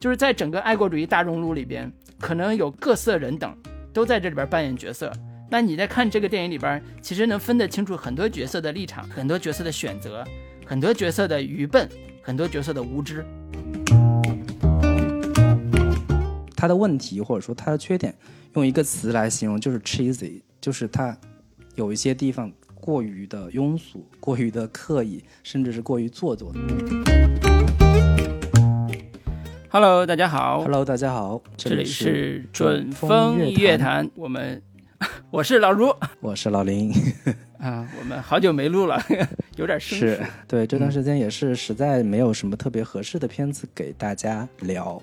就是在整个爱国主义大熔炉里边，可能有各色人等都在这里边扮演角色。那你在看这个电影里边，其实能分得清楚很多角色的立场，很多角色的选择，很多角色的愚笨，很多角色的无知。他的问题或者说他的缺点，用一个词来形容就是 cheesy，就是他有一些地方过于的庸俗，过于的刻意，甚至是过于做作。Hello，大家好。Hello，大家好，这里是是准风乐坛，我们 我是老卢我是老林。啊，我们好久没录了，有点生是疏。对这段时间也是实在没有什么特别合适的片子给大家聊，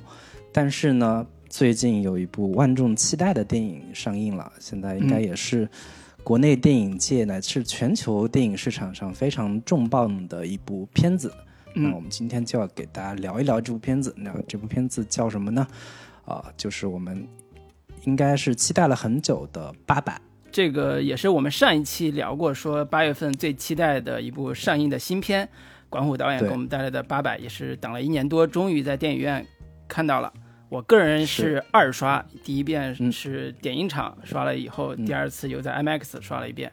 但是呢，最近有一部万众期待的电影上映了，现在应该也是国内电影界乃至全球电影市场上非常重磅的一部片子。那我们今天就要给大家聊一聊这部片子。那这部片子叫什么呢？啊、就是我们应该是期待了很久的《八佰》。这个也是我们上一期聊过，说八月份最期待的一部上映的新片，管虎导演给我们带来的《八佰》，也是等了一年多，终于在电影院看到了。我个人是二刷，第一遍嗯是点映场刷了以后，嗯第二次又在 IMAX 刷了一遍，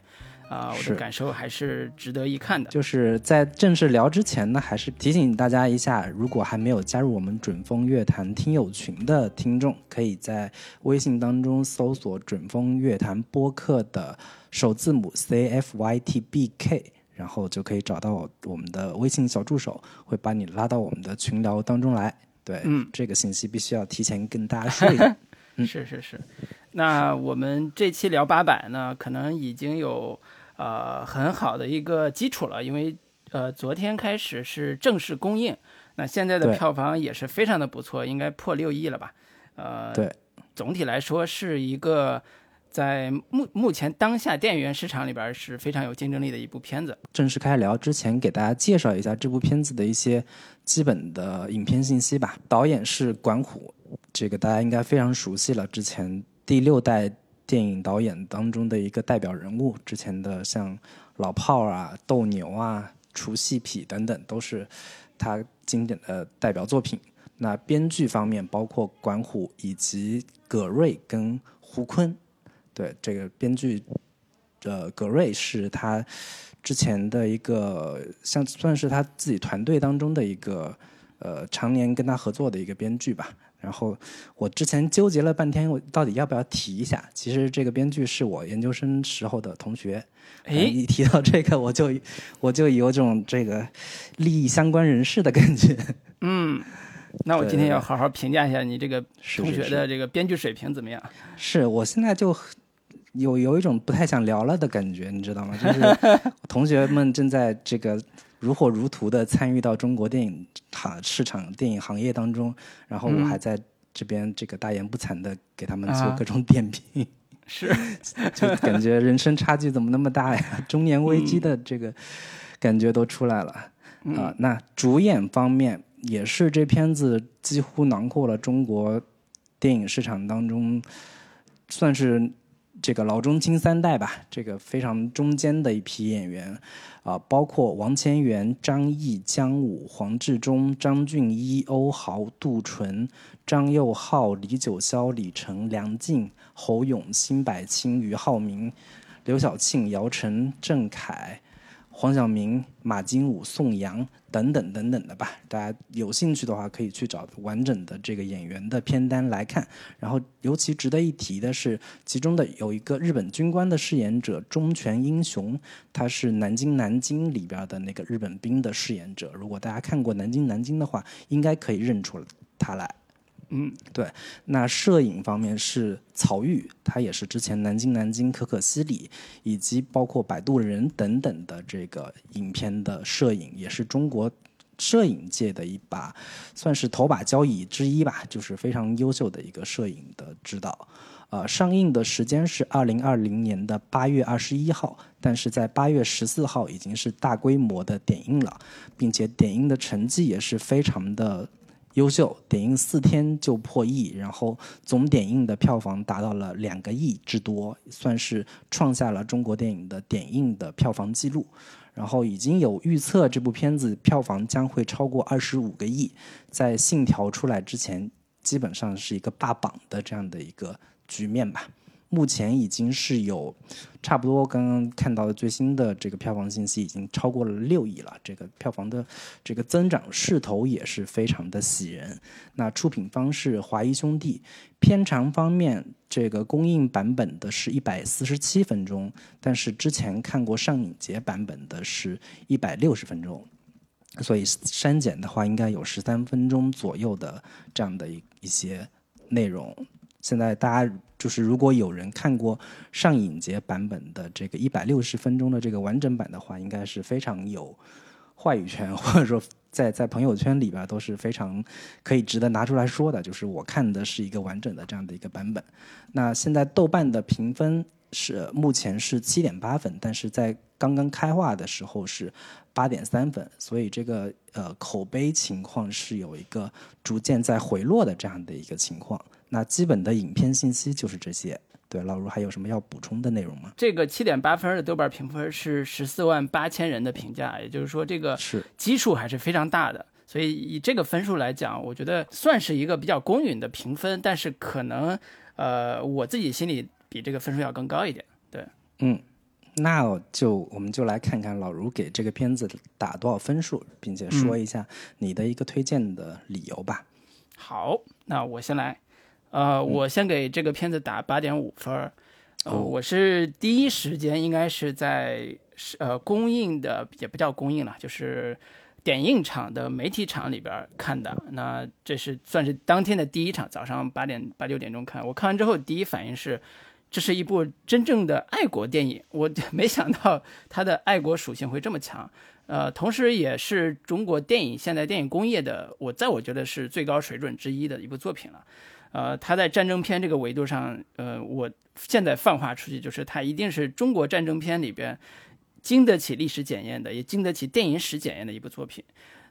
啊、我的感受还是值得一看的。就是在正式聊之前呢，还是提醒大家一下，如果还没有加入我们准风乐坛听友群的听众，可以在微信当中搜索“准风乐坛播客”的首字母 C F Y T B K，然后就可以找到我们的微信小助手，会把你拉到我们的群聊当中来。对，嗯这个信息必须要提前跟大家说一下。嗯是是是，那我们这期聊八百呢，可能已经有呃很好的一个基础了，因为呃昨天开始是正式公映，那现在的票房也是非常的不错，应该破六亿了吧？呃，对，总体来说是一个在目目前当下电影院市场里边是非常有竞争力的一部片子。正式开聊之前，给大家介绍一下这部片子的一些基本的影片信息吧。导演是管虎，这个大家应该非常熟悉了，之前第六代电影导演当中的一个代表人物，之前的像老炮儿啊、斗牛啊、除戏痞等等，都是他经典的代表作品。那编剧方面包括管虎以及葛瑞跟胡坤，对这个编剧，呃，葛瑞是他之前的一个像算是他自己团队当中的一个呃常年跟他合作的一个编剧吧。然后我之前纠结了半天，我到底要不要提一下？其实这个编剧是我研究生时候的同学。哎呃一提到这个，我就我就有种这个利益相关人士的感觉。嗯，那我今天要好好评价一下你这个同学的这个编剧水平怎么样？是我现在就有有一种不太想聊了的感觉，你知道吗？就是 同学们正在这个如火如荼的参与到中国电影行市场、电影行业当中，然后我嗯还在这边这个大言不惭的给他们做啊各种点评，是，就感觉人生差距怎么那么大呀？中年危机的这个感觉都出来了。啊、那主演方面也是这片子几乎囊括了中国电影市场当中算是这个老中青三代吧，这个非常中间的一批演员啊、包括王千源、张译、姜武、黄志忠、张俊一、欧豪、杜淳、张佑浩、李九霄、李晨、梁静、侯勇、辛柏青、俞灏明、刘晓庆、姚晨、郑恺。黄晓明、马金武、宋阳等等等等的吧。大家有兴趣的话，可以去找完整的这个演员的片单来看。然后，尤其值得一提的是，其中的有一个日本军官的饰演者中泉英雄，他是《南京南京》里边的那个日本兵的饰演者。如果大家看过《南京南京》的话，应该可以认出他来。嗯，对，那摄影方面是曹郁，他也是之前《南京南京》、可可西里以及包括《摆渡人》等等的这个影片的摄影，也是中国摄影界的一把算是头把交椅之一吧，就是非常优秀的一个摄影的指导。呃，上映的时间是二零二零年的八月二十一号，但是在八月十四号已经是大规模的点映了，并且点映的成绩也是非常的优秀，点映四天就破亿，然后总点映的票房达到了两个亿之多，算是创下了中国电影的点映的票房记录。然后已经有预测这部片子票房将会超过二十五个亿，在《信条》出来之前，基本上是一个霸榜的这样的一个局面吧。目前已经是有差不多刚刚看到的最新的这个票房信息，已经超过了六亿了。这个票房的这个增长势头也是非常的喜人。那出品方是华谊兄弟，片长方面，这个公映版本的是一百四十七分钟，但是之前看过上影节版本的是一百六十分钟，所以删减的话应该有十三分钟左右的这样的一一些内容。现在大家就是，如果有人看过上影节版本的这个一百六十分钟的这个完整版的话，应该是非常有话语权，或者说在在朋友圈里边都是非常可以值得拿出来说的。就是我看的是一个完整的这样的一个版本。那现在豆瓣的评分是目前是七点八分，但是在刚刚开画的时候是八点三分，所以这个呃口碑情况是有一个逐渐在回落的这样的一个情况。那基本的影片信息就是这些。对，老卢还有什么要补充的内容吗？这个七点八分的豆瓣评分是十四万八千人的评价，也就是说这个是基数还是非常大的。所以以这个分数来讲，我觉得算是一个比较公允的评分，但是可能呃我自己心里比这个分数要更高一点。对，嗯，那就我们就来看看老卢给这个片子打多少分数，并且说一下你的一个推荐的理由吧。好，那我先来。呃，我先给这个片子打八点五分儿。呃，我是第一时间应该是在呃公映的，也不叫公映了，就是点映场的媒体场里边看的。那这是算是当天的第一场，早上八点八九点钟看。我看完之后第一反应是，这是一部真正的爱国电影。我 没想到它的爱国属性会这么强。呃，同时也是中国电影现代电影工业的，我在我觉得是最高水准之一的一部作品了。呃，它在战争片这个维度上，呃，我现在泛化出去，就是它一定是中国战争片里边经得起历史检验的，也经得起电影史检验的一部作品。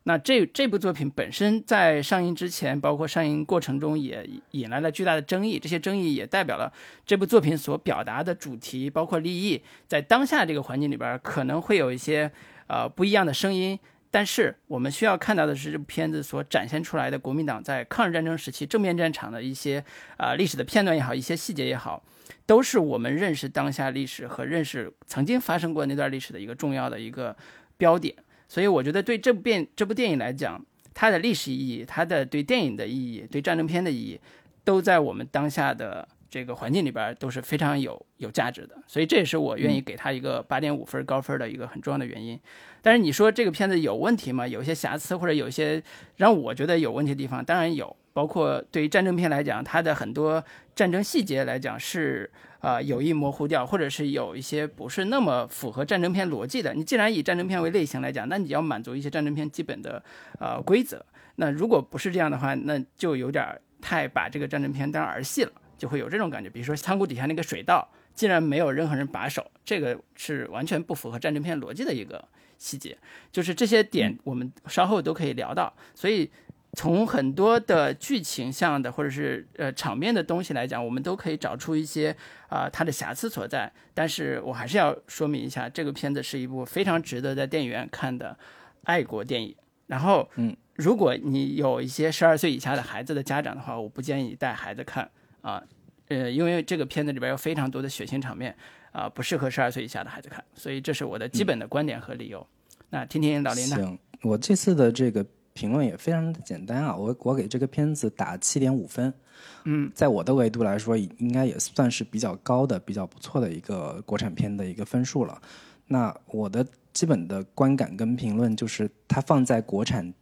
那这这部作品本身在上映之前，包括上映过程中，也引来了巨大的争议。这些争议也代表了这部作品所表达的主题，包括利益，在当下这个环境里边，可能会有一些呃不一样的声音。但是我们需要看到的是，这部片子所展现出来的国民党在抗日战争时期正面战场的一些啊历史的片段也好，一些细节也好，都是我们认识当下历史和认识曾经发生过那段历史的一个重要的一个标点。所以我觉得对这部片这部电影来讲，它的历史意义、它的对电影的意义、对战争片的意义，都在我们当下的。这个环境里边都是非常有有价值的，所以这也是我愿意给他一个八点五分高分的一个很重要的原因。但是你说这个片子有问题吗？有一些瑕疵或者有一些让我觉得有问题的地方，当然有。包括对于战争片来讲，它的很多战争细节来讲是啊有意模糊掉，或者是有一些不是那么符合战争片逻辑的。你既然以战争片为类型来讲，那你要满足一些战争片基本的呃规则。那如果不是这样的话，那就有点太把这个战争片当儿戏了。就会有这种感觉，比如说仓库底下那个水道竟然没有任何人把守，这个是完全不符合战争片逻辑的一个细节。就是这些点，我们稍后都可以聊到。所以从很多的剧情上的或者是呃场面的东西来讲，我们都可以找出一些啊它的瑕疵所在。但是我还是要说明一下，这个片子是一部非常值得在电影院看的爱国电影。然后，嗯，如果你有一些十二岁以下的孩子的家长的话，我不建议带孩子看。啊，呃，因为这个片子里边有非常多的血腥场面，啊，不适合十二岁以下的孩子看，所以这是我的基本的观点和理由。那听听老林的。行，我这次的这个评论也非常的简单啊，我我给这个片子打七点五分，嗯，在我的维度来说，应该也算是比较高的、比较不错的一个国产片的一个分数了。那我的基本的观感跟评论就是，它放在国产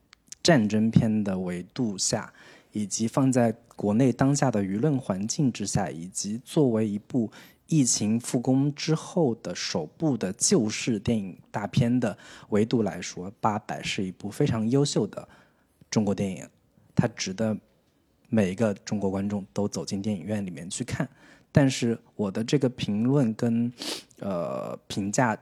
战争片的维度下。以及放在国内当下的舆论环境之下，以及作为一部疫情复工之后的首部的救市电影大片的维度来说，《八佰》是一部非常优秀的中国电影，它值得每一个中国观众都走进电影院里面去看。但是我的这个评论跟呃评价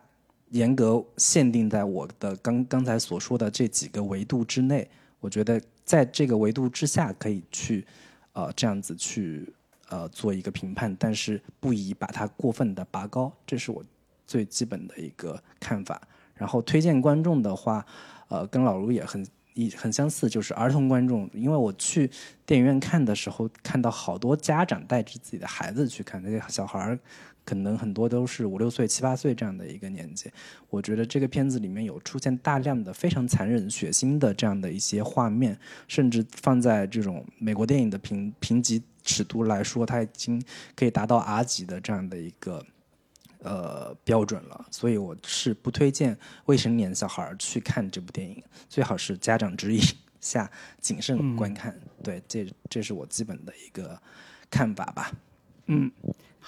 严格限定在我的刚刚才所说的这几个维度之内，我觉得。在这个维度之下，可以去，呃，这样子去，呃，做一个评判，但是不宜把它过分的拔高，这是我最基本的一个看法。然后推荐观众的话，呃，跟老卢也很一很相似，就是儿童观众。因为我去电影院看的时候，看到好多家长带着自己的孩子去看，那些小孩儿可能很多都是五六岁、七八岁这样的一个年纪。我觉得这个片子里面有出现大量的非常残忍、血腥的这样的一些画面，甚至放在这种美国电影的评评级尺度来说，它已经可以达到 R 级的这样的一个。呃，标准了，所以我是不推荐未成年小孩去看这部电影，最好是家长指引下谨慎观看。对，这这是我基本的一个看法吧。嗯，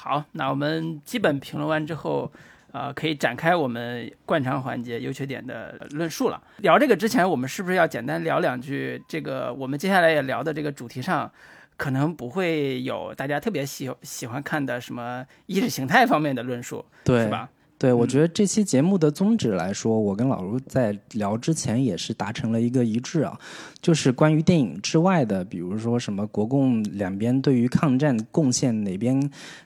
好，那我们基本评论完之后，呃，可以展开我们惯常环节优缺点的论述了。聊这个之前，我们是不是要简单聊两句？这个我们接下来也聊的这个主题上。可能不会有大家特别喜喜欢看的什么意识形态方面的论述，对是吧？对，我觉得这期节目的宗旨来说，我跟老卢在聊之前也是达成了一个一致啊，就是关于电影之外的，比如说什么国共两边对于抗战贡献哪边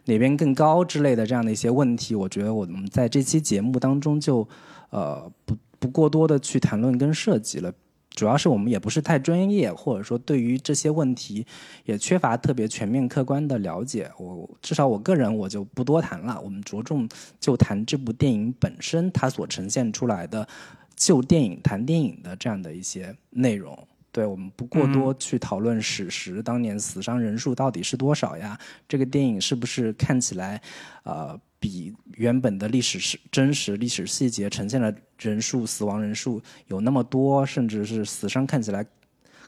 哪边更高之类的这样的一些问题，我觉得我们在这期节目当中就呃不不过多的去谈论跟涉及了。主要是我们也不是太专业，或者说对于这些问题也缺乏特别全面客观的了解。我至少我个人我就不多谈了。我们着重就谈这部电影本身，它所呈现出来的就电影谈电影的这样的一些内容。对我们不过多去讨论史实，当年死伤人数到底是多少呀？这个电影是不是看起来，呃？比原本的历史是真实历史细节呈现的人数死亡人数有那么多，甚至是死伤看起来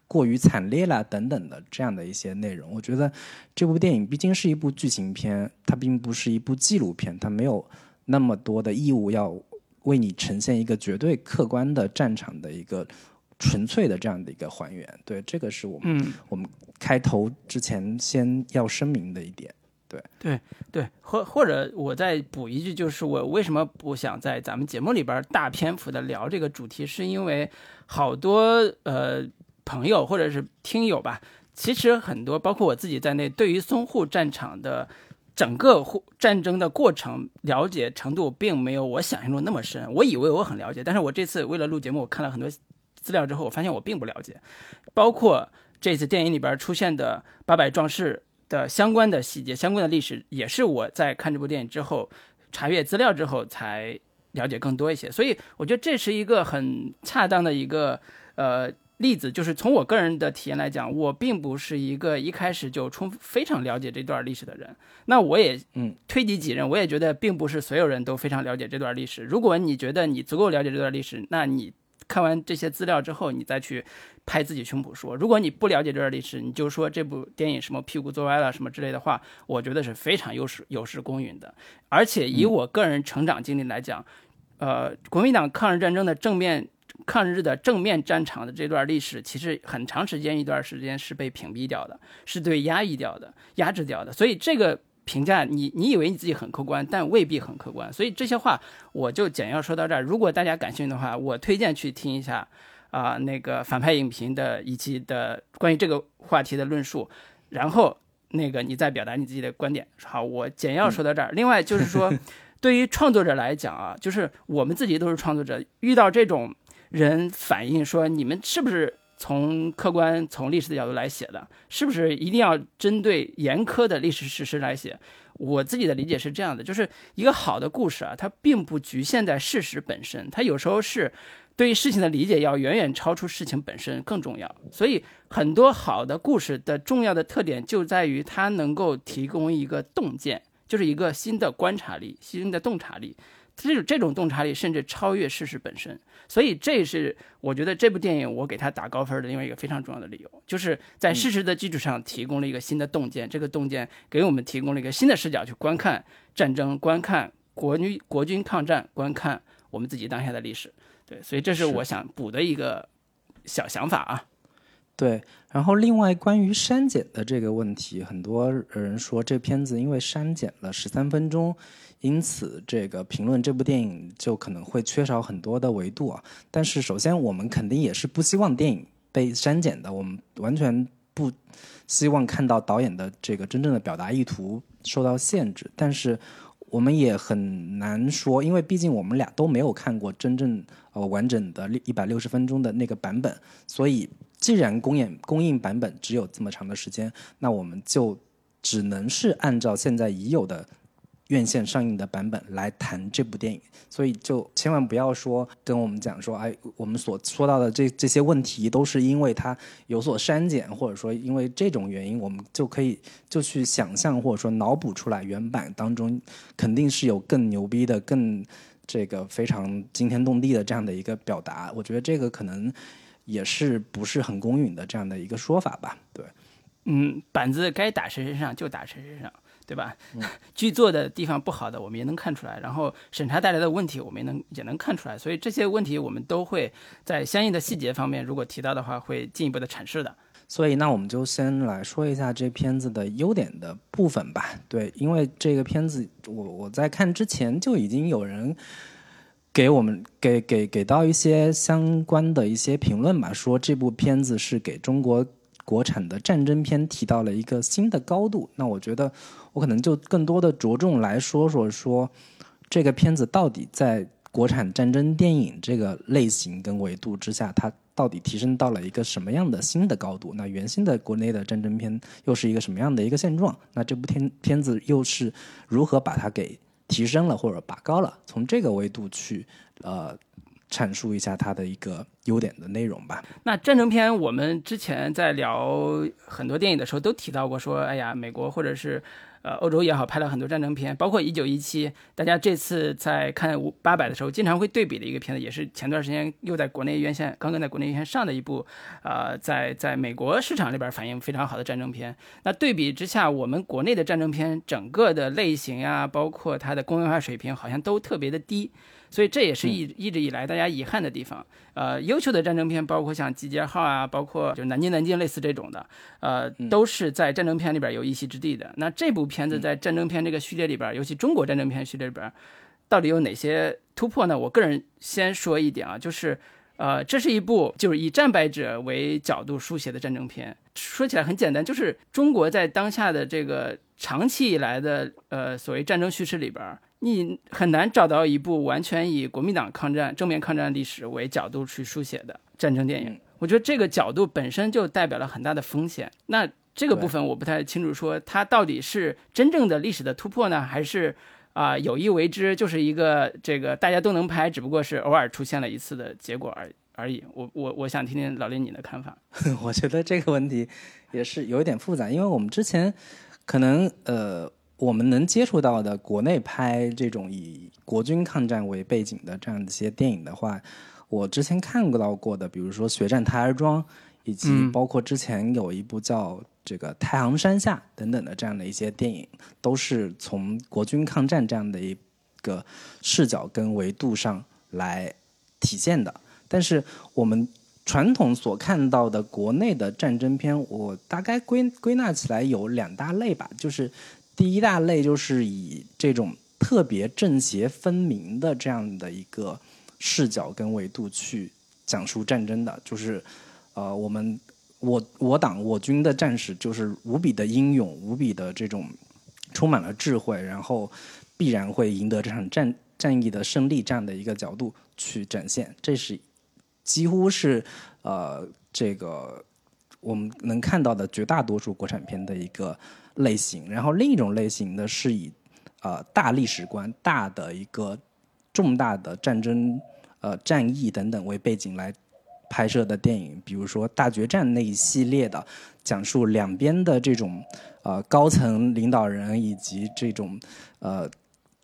过于惨烈了等等的这样的一些内容。我觉得这部电影毕竟是一部剧情片，它并不是一部纪录片，它没有那么多的义务要为你呈现一个绝对客观的战场的一个纯粹的这样的一个还原。对，这个是我们我们开头之前先要声明的一点。对对对，或或者我再补一句，就是我为什么不想在咱们节目里边大篇幅的聊这个主题，是因为好多呃朋友或者是听友吧，其实很多包括我自己在内，对于淞沪战场的整个战争的过程了解程度，并没有我想象中那么深。我以为我很了解，但是我这次为了录节目，我看了很多资料之后，我发现我并不了解，包括这次电影里边出现的八百壮士。的相关的细节、相关的历史，也是我在看这部电影之后查阅资料之后才了解更多一些。所以我觉得这是一个很恰当的一个呃例子，就是从我个人的体验来讲，我并不是一个一开始就充非常了解这段历史的人。那我也嗯推己及人，我也觉得并不是所有人都非常了解这段历史。如果你觉得你足够了解这段历史，那你看完这些资料之后，你再去。拍自己胸脯说，如果你不了解这段历史，你就说这部电影什么屁股坐歪了什么之类的话，我觉得是非常有失有失公允的。而且以我个人成长经历来讲，呃，国民党抗日战争的正面抗日的正面战场的这段历史，其实很长时间一段时间是被屏蔽掉的，是对压抑掉的、压制掉的。所以这个评价，你你以为你自己很客观，但未必很客观。所以这些话我就简要说到这儿。如果大家感兴趣的话，我推荐去听一下。啊，那个反派影评的以及的关于这个话题的论述，然后那个你再表达你自己的观点。好，我简要说到这儿。另外就是说，对于创作者来讲啊，就是我们自己都是创作者，遇到这种人反映说，你们是不是从客观、从历史的角度来写的？是不是一定要针对严苛的历史事实来写？我自己的理解是这样的，就是一个好的故事啊，它并不局限在事实本身，它有时候是。对于事情的理解要远远超出事情本身更重要，所以很多好的故事的重要的特点就在于它能够提供一个洞见，就是一个新的观察力、新的洞察力。这种这种洞察力甚至超越事实本身，所以这是我觉得这部电影我给它打高分的另外一个非常重要的理由，就是在事实的基础上提供了一个新的洞见，这个洞见给我们提供了一个新的视角去观看战争、观看国军国军抗战、观看我们自己当下的历史。对，所以这是我想补的一个小想法啊。对，然后另外关于删减的这个问题，很多人说这片子因为删减了十三分钟，因此这个评论这部电影就可能会缺少很多的维度啊。但是首先我们肯定也是不希望电影被删减的，我们完全不希望看到导演的这个真正的表达意图受到限制。但是。我们也很难说，因为毕竟我们俩都没有看过真正呃完整的一百六十分钟的那个版本，所以既然公演公映版本只有这么长的时间，那我们就只能是按照现在已有的。院线上映的版本来谈这部电影，所以就千万不要说跟我们讲说，哎，我们所说到的这这些问题都是因为它有所删减，或者说因为这种原因，我们就可以就去想象或者说脑补出来原版当中肯定是有更牛逼的、更这个非常惊天动地的这样的一个表达。我觉得这个可能也是不是很公允的这样的一个说法吧？对，嗯，板子该打谁身上就打谁身上。对吧？剧作的地方不好的，我们也能看出来；然后审查带来的问题，我们也能也能看出来。所以这些问题，我们都会在相应的细节方面，如果提到的话，会进一步的阐释的。所以，那我们就先来说一下这片子的优点的部分吧。对，因为这个片子，我我在看之前就已经有人给我们给给给到一些相关的一些评论吧，说这部片子是给中国。国产的战争片提到了一个新的高度，那我觉得我可能就更多的着重来说说说这个片子到底在国产战争电影这个类型跟维度之下，它到底提升到了一个什么样的新的高度？那原先的国内的战争片又是一个什么样的一个现状？那这部片片子又是如何把它给提升了或者拔高了？从这个维度去呃。阐述一下它的一个优点的内容吧。那战争片，我们之前在聊很多电影的时候都提到过，说，哎呀，美国或者是呃欧洲也好，拍了很多战争片，包括《一九一七》。大家这次在看《五八百》的时候，经常会对比的一个片子，也是前段时间又在国内院线刚刚在国内院线上的一部，呃，在在美国市场里边反应非常好的战争片。那对比之下，我们国内的战争片整个的类型啊，包括它的工业化水平，好像都特别的低。所以这也是一一直以来大家遗憾的地方。呃，优秀的战争片，包括像《集结号》啊，包括就《南京南京》类似这种的，呃，都是在战争片里边有一席之地的。那这部片子在战争片这个序列里边，尤其中国战争片序列里边，到底有哪些突破呢？我个人先说一点啊，就是，呃，这是一部就是以战败者为角度书写的战争片。说起来很简单，就是中国在当下的这个长期以来的呃所谓战争叙事里边。你很难找到一部完全以国民党抗战正面抗战历史为角度去书写的战争电影。我觉得这个角度本身就代表了很大的风险。那这个部分我不太清楚，说它到底是真正的历史的突破呢，还是啊有意为之，就是一个这个大家都能拍，只不过是偶尔出现了一次的结果而而已。我我我想听听老林你的看法。我觉得这个问题也是有一点复杂，因为我们之前可能呃。我们能接触到的国内拍这种以国军抗战为背景的这样的一些电影的话，我之前看到过的，比如说《血战台儿庄》，以及包括之前有一部叫这个《太行山下》等等的这样的一些电影，都是从国军抗战这样的一个视角跟维度上来体现的。但是我们传统所看到的国内的战争片，我大概归归纳起来有两大类吧，就是。第一大类就是以这种特别正邪分明的这样的一个视角跟维度去讲述战争的，就是呃，我们我我党我军的战士就是无比的英勇，无比的这种充满了智慧，然后必然会赢得这场战战役的胜利这样的一个角度去展现，这是几乎是呃这个我们能看到的绝大多数国产片的一个。类型，然后另一种类型呢，是以呃大历史观、大的一个重大的战争、呃战役等等为背景来拍摄的电影，比如说大决战那一系列的，讲述两边的这种呃高层领导人以及这种呃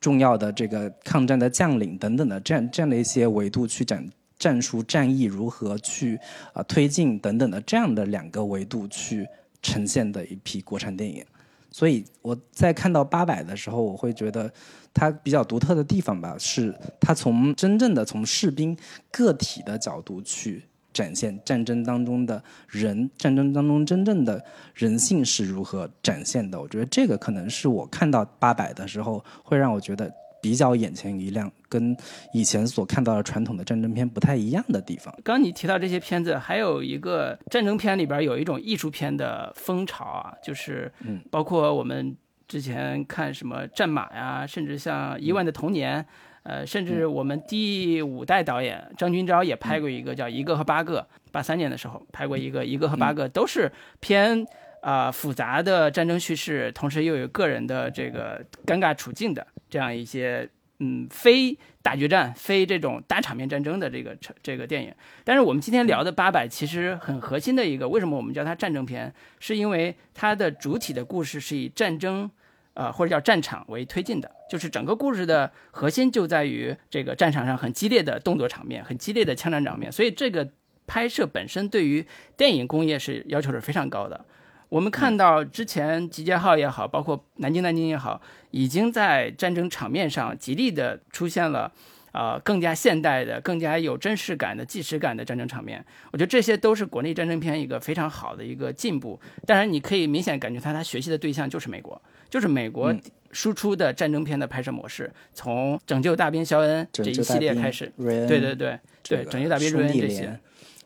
重要的这个抗战的将领等等的这样这样的一些维度去讲战术战役如何去啊推进等等的这样的两个维度去呈现的一批国产电影。所以我在看到八百的时候，我会觉得它比较独特的地方吧，是它从真正的从士兵个体的角度去展现战争当中的人，战争当中真正的人性是如何展现的。我觉得这个可能是我看到八百的时候会让我觉得。比较眼前一亮，跟以前所看到的传统的战争片不太一样的地方。刚你提到这些片子，还有一个战争片里边有一种艺术片的风潮啊，就是，包括我们之前看什么《战马》呀，甚至像《一万的童年》，呃，甚至我们第五代导演张军钊也拍过一个叫《一个和八个》，八三年的时候拍过一个《一个和八个》，都是偏啊复杂的战争叙事，同时又有个人的这个尴尬处境的这样一些。嗯，非大决战、非这种大场面战争的这个这个电影，但是我们今天聊的《八百》其实很核心的一个，为什么我们叫它战争片？是因为它的主体的故事是以战争，呃或者叫战场为推进的，就是整个故事的核心就在于这个战场上很激烈的动作场面、很激烈的枪战场面，所以这个拍摄本身对于电影工业是要求是非常高的。我们看到之前集结号也好，包括南京南京也好，已经在战争场面上极力的出现了，啊，更加现代的、更加有真实感的、纪实感的战争场面。我觉得这些都是国内战争片一个非常好的一个进步。当然，你可以明显感觉他他学习的对象就是美国，就是美国输出的战争片的拍摄模式，从《拯救大兵肖恩》这一系列开始，对对对对，《拯救大兵瑞恩》这些。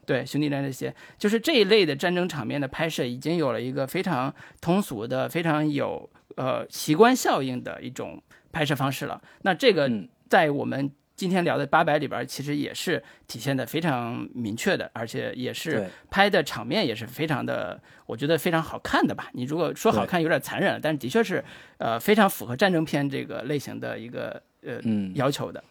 对，兄弟连这些，就是这一类的战争场面的拍摄，已经有了一个非常通俗的、非常有呃奇观效应的一种拍摄方式了。那这个在我们今天聊的八百里边，其实也是体现的非常明确的，而且也是拍的场面也是非常的，我觉得非常好看的吧。你如果说好看，有点残忍，但是的确是呃非常符合战争片这个类型的一个呃要求的。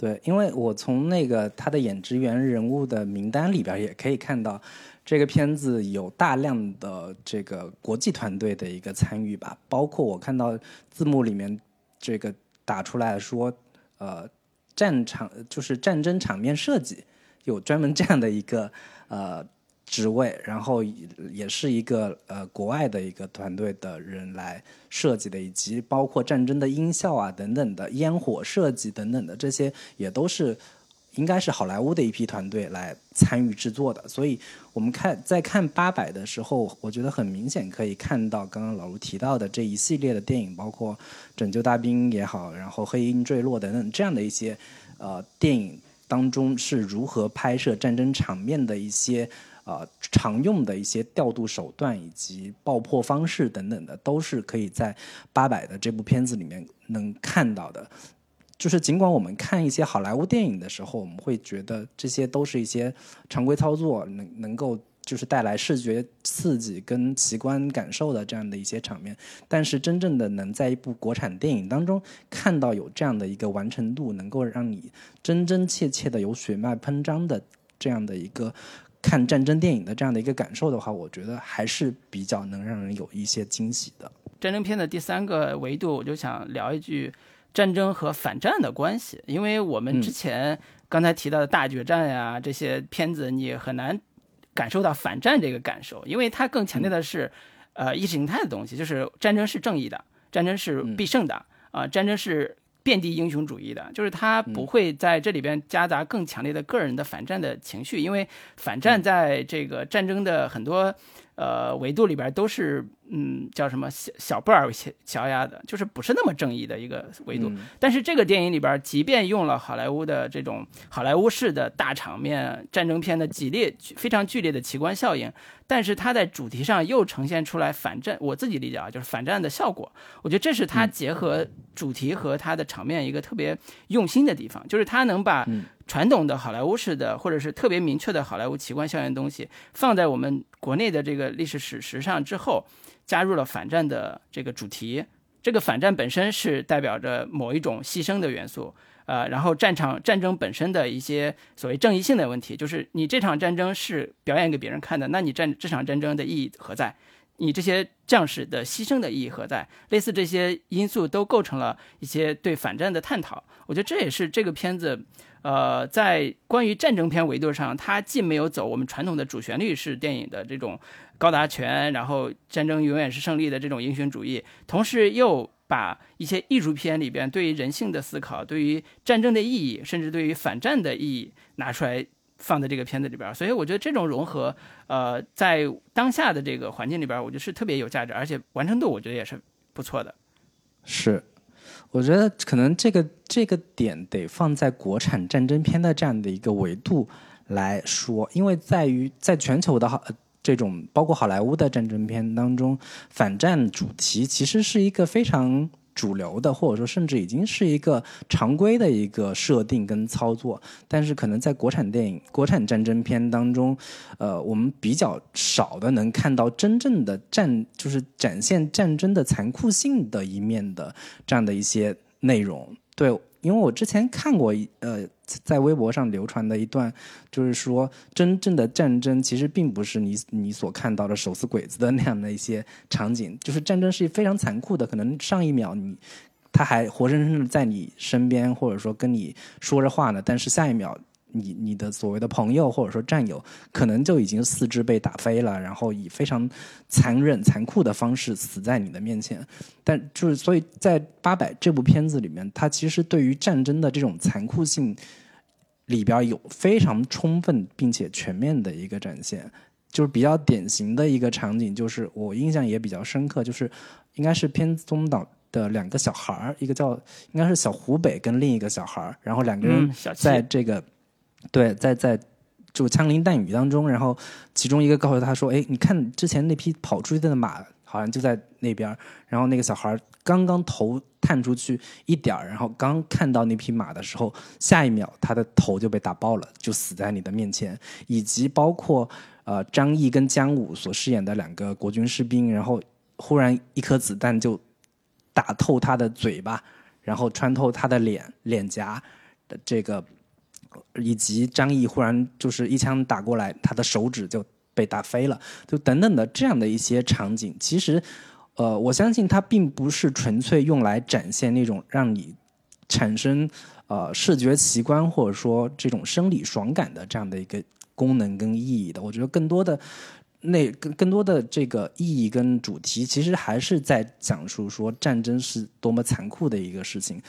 对，因为我从那个他的演职员人物的名单里边也可以看到，这个片子有大量的这个国际团队的一个参与吧，包括我看到字幕里面这个打出来说，呃，战场就是战争场面设计有专门这样的一个呃。职位，然后也是一个呃国外的一个团队的人来设计的，以及包括战争的音效啊等等的烟火设计等等的这些，也都是应该是好莱坞的一批团队来参与制作的。所以我们看在看八百的时候，我觉得很明显可以看到刚刚老卢提到的这一系列的电影，包括《拯救大兵》也好，然后《黑鹰坠落》等等这样的一些呃电影当中是如何拍摄战争场面的一些。呃，常用的一些调度手段以及爆破方式等等的，都是可以在八百的这部片子里面能看到的。就是尽管我们看一些好莱坞电影的时候，我们会觉得这些都是一些常规操作，能能够就是带来视觉刺激跟奇观感受的这样的一些场面。但是真正的能在一部国产电影当中看到有这样的一个完成度，能够让你真真切切的有血脉喷张的这样的一个。看战争电影的这样的一个感受的话，我觉得还是比较能让人有一些惊喜的。战争片的第三个维度，我就想聊一句战争和反战的关系，因为我们之前刚才提到的大决战呀这些片子，你很难感受到反战这个感受，因为它更强调的是呃意识形态的东西，就是战争是正义的，战争是必胜的啊，战争是。遍地英雄主义的，就是他不会在这里边夹杂更强烈的个人的反战的情绪，因为反战在这个战争的很多呃维度里边都是。嗯，叫什么小小布尔乔亚的，就是不是那么正义的一个维度。但是这个电影里边，即便用了好莱坞的这种好莱坞式的大场面战争片的激烈、非常剧烈的奇观效应，但是它在主题上又呈现出来反战。我自己理解啊，就是反战的效果。我觉得这是它结合主题和它的场面一个特别用心的地方，就是它能把传统的好莱坞式的或者是特别明确的好莱坞奇观效应东西放在我们国内的这个历史史实上之后。加入了反战的这个主题，这个反战本身是代表着某一种牺牲的元素，呃，然后战场战争本身的一些所谓正义性的问题，就是你这场战争是表演给别人看的，那你战这场战争的意义何在？你这些将士的牺牲的意义何在？类似这些因素都构成了一些对反战的探讨。我觉得这也是这个片子，呃，在关于战争片维度上，它既没有走我们传统的主旋律式电影的这种。高达全，然后战争永远是胜利的这种英雄主义，同时又把一些艺术片里边对于人性的思考、对于战争的意义，甚至对于反战的意义拿出来放在这个片子里边，所以我觉得这种融合，呃，在当下的这个环境里边，我觉得是特别有价值，而且完成度我觉得也是不错的。是，我觉得可能这个这个点得放在国产战争片的这样的一个维度来说，因为在于在全球的好。这种包括好莱坞的战争片当中，反战主题其实是一个非常主流的，或者说甚至已经是一个常规的一个设定跟操作。但是可能在国产电影、国产战争片当中，呃，我们比较少的能看到真正的战，就是展现战争的残酷性的一面的这样的一些内容。对，因为我之前看过一呃。在微博上流传的一段，就是说，真正的战争其实并不是你你所看到的手撕鬼子的那样的一些场景，就是战争是非常残酷的，可能上一秒你他还活生生的在你身边，或者说跟你说着话呢，但是下一秒。你你的所谓的朋友或者说战友，可能就已经四肢被打飞了，然后以非常残忍残酷的方式死在你的面前。但就是所以在八百这部片子里面，它其实对于战争的这种残酷性里边有非常充分并且全面的一个展现。就是比较典型的一个场景，就是我印象也比较深刻，就是应该是片中岛的两个小孩儿，一个叫应该是小湖北跟另一个小孩儿，然后两个人在这个。对，在在就枪林弹雨当中，然后其中一个告诉他说：“哎，你看之前那匹跑出去的马，好像就在那边。”然后那个小孩刚刚头探出去一点然后刚看到那匹马的时候，下一秒他的头就被打爆了，就死在你的面前。以及包括呃张译跟姜武所饰演的两个国军士兵，然后忽然一颗子弹就打透他的嘴巴，然后穿透他的脸脸颊的这个。以及张译忽然就是一枪打过来，他的手指就被打飞了，就等等的这样的一些场景，其实，呃，我相信它并不是纯粹用来展现那种让你产生呃视觉奇观或者说这种生理爽感的这样的一个功能跟意义的。我觉得更多的那更更多的这个意义跟主题，其实还是在讲述说战争是多么残酷的一个事情。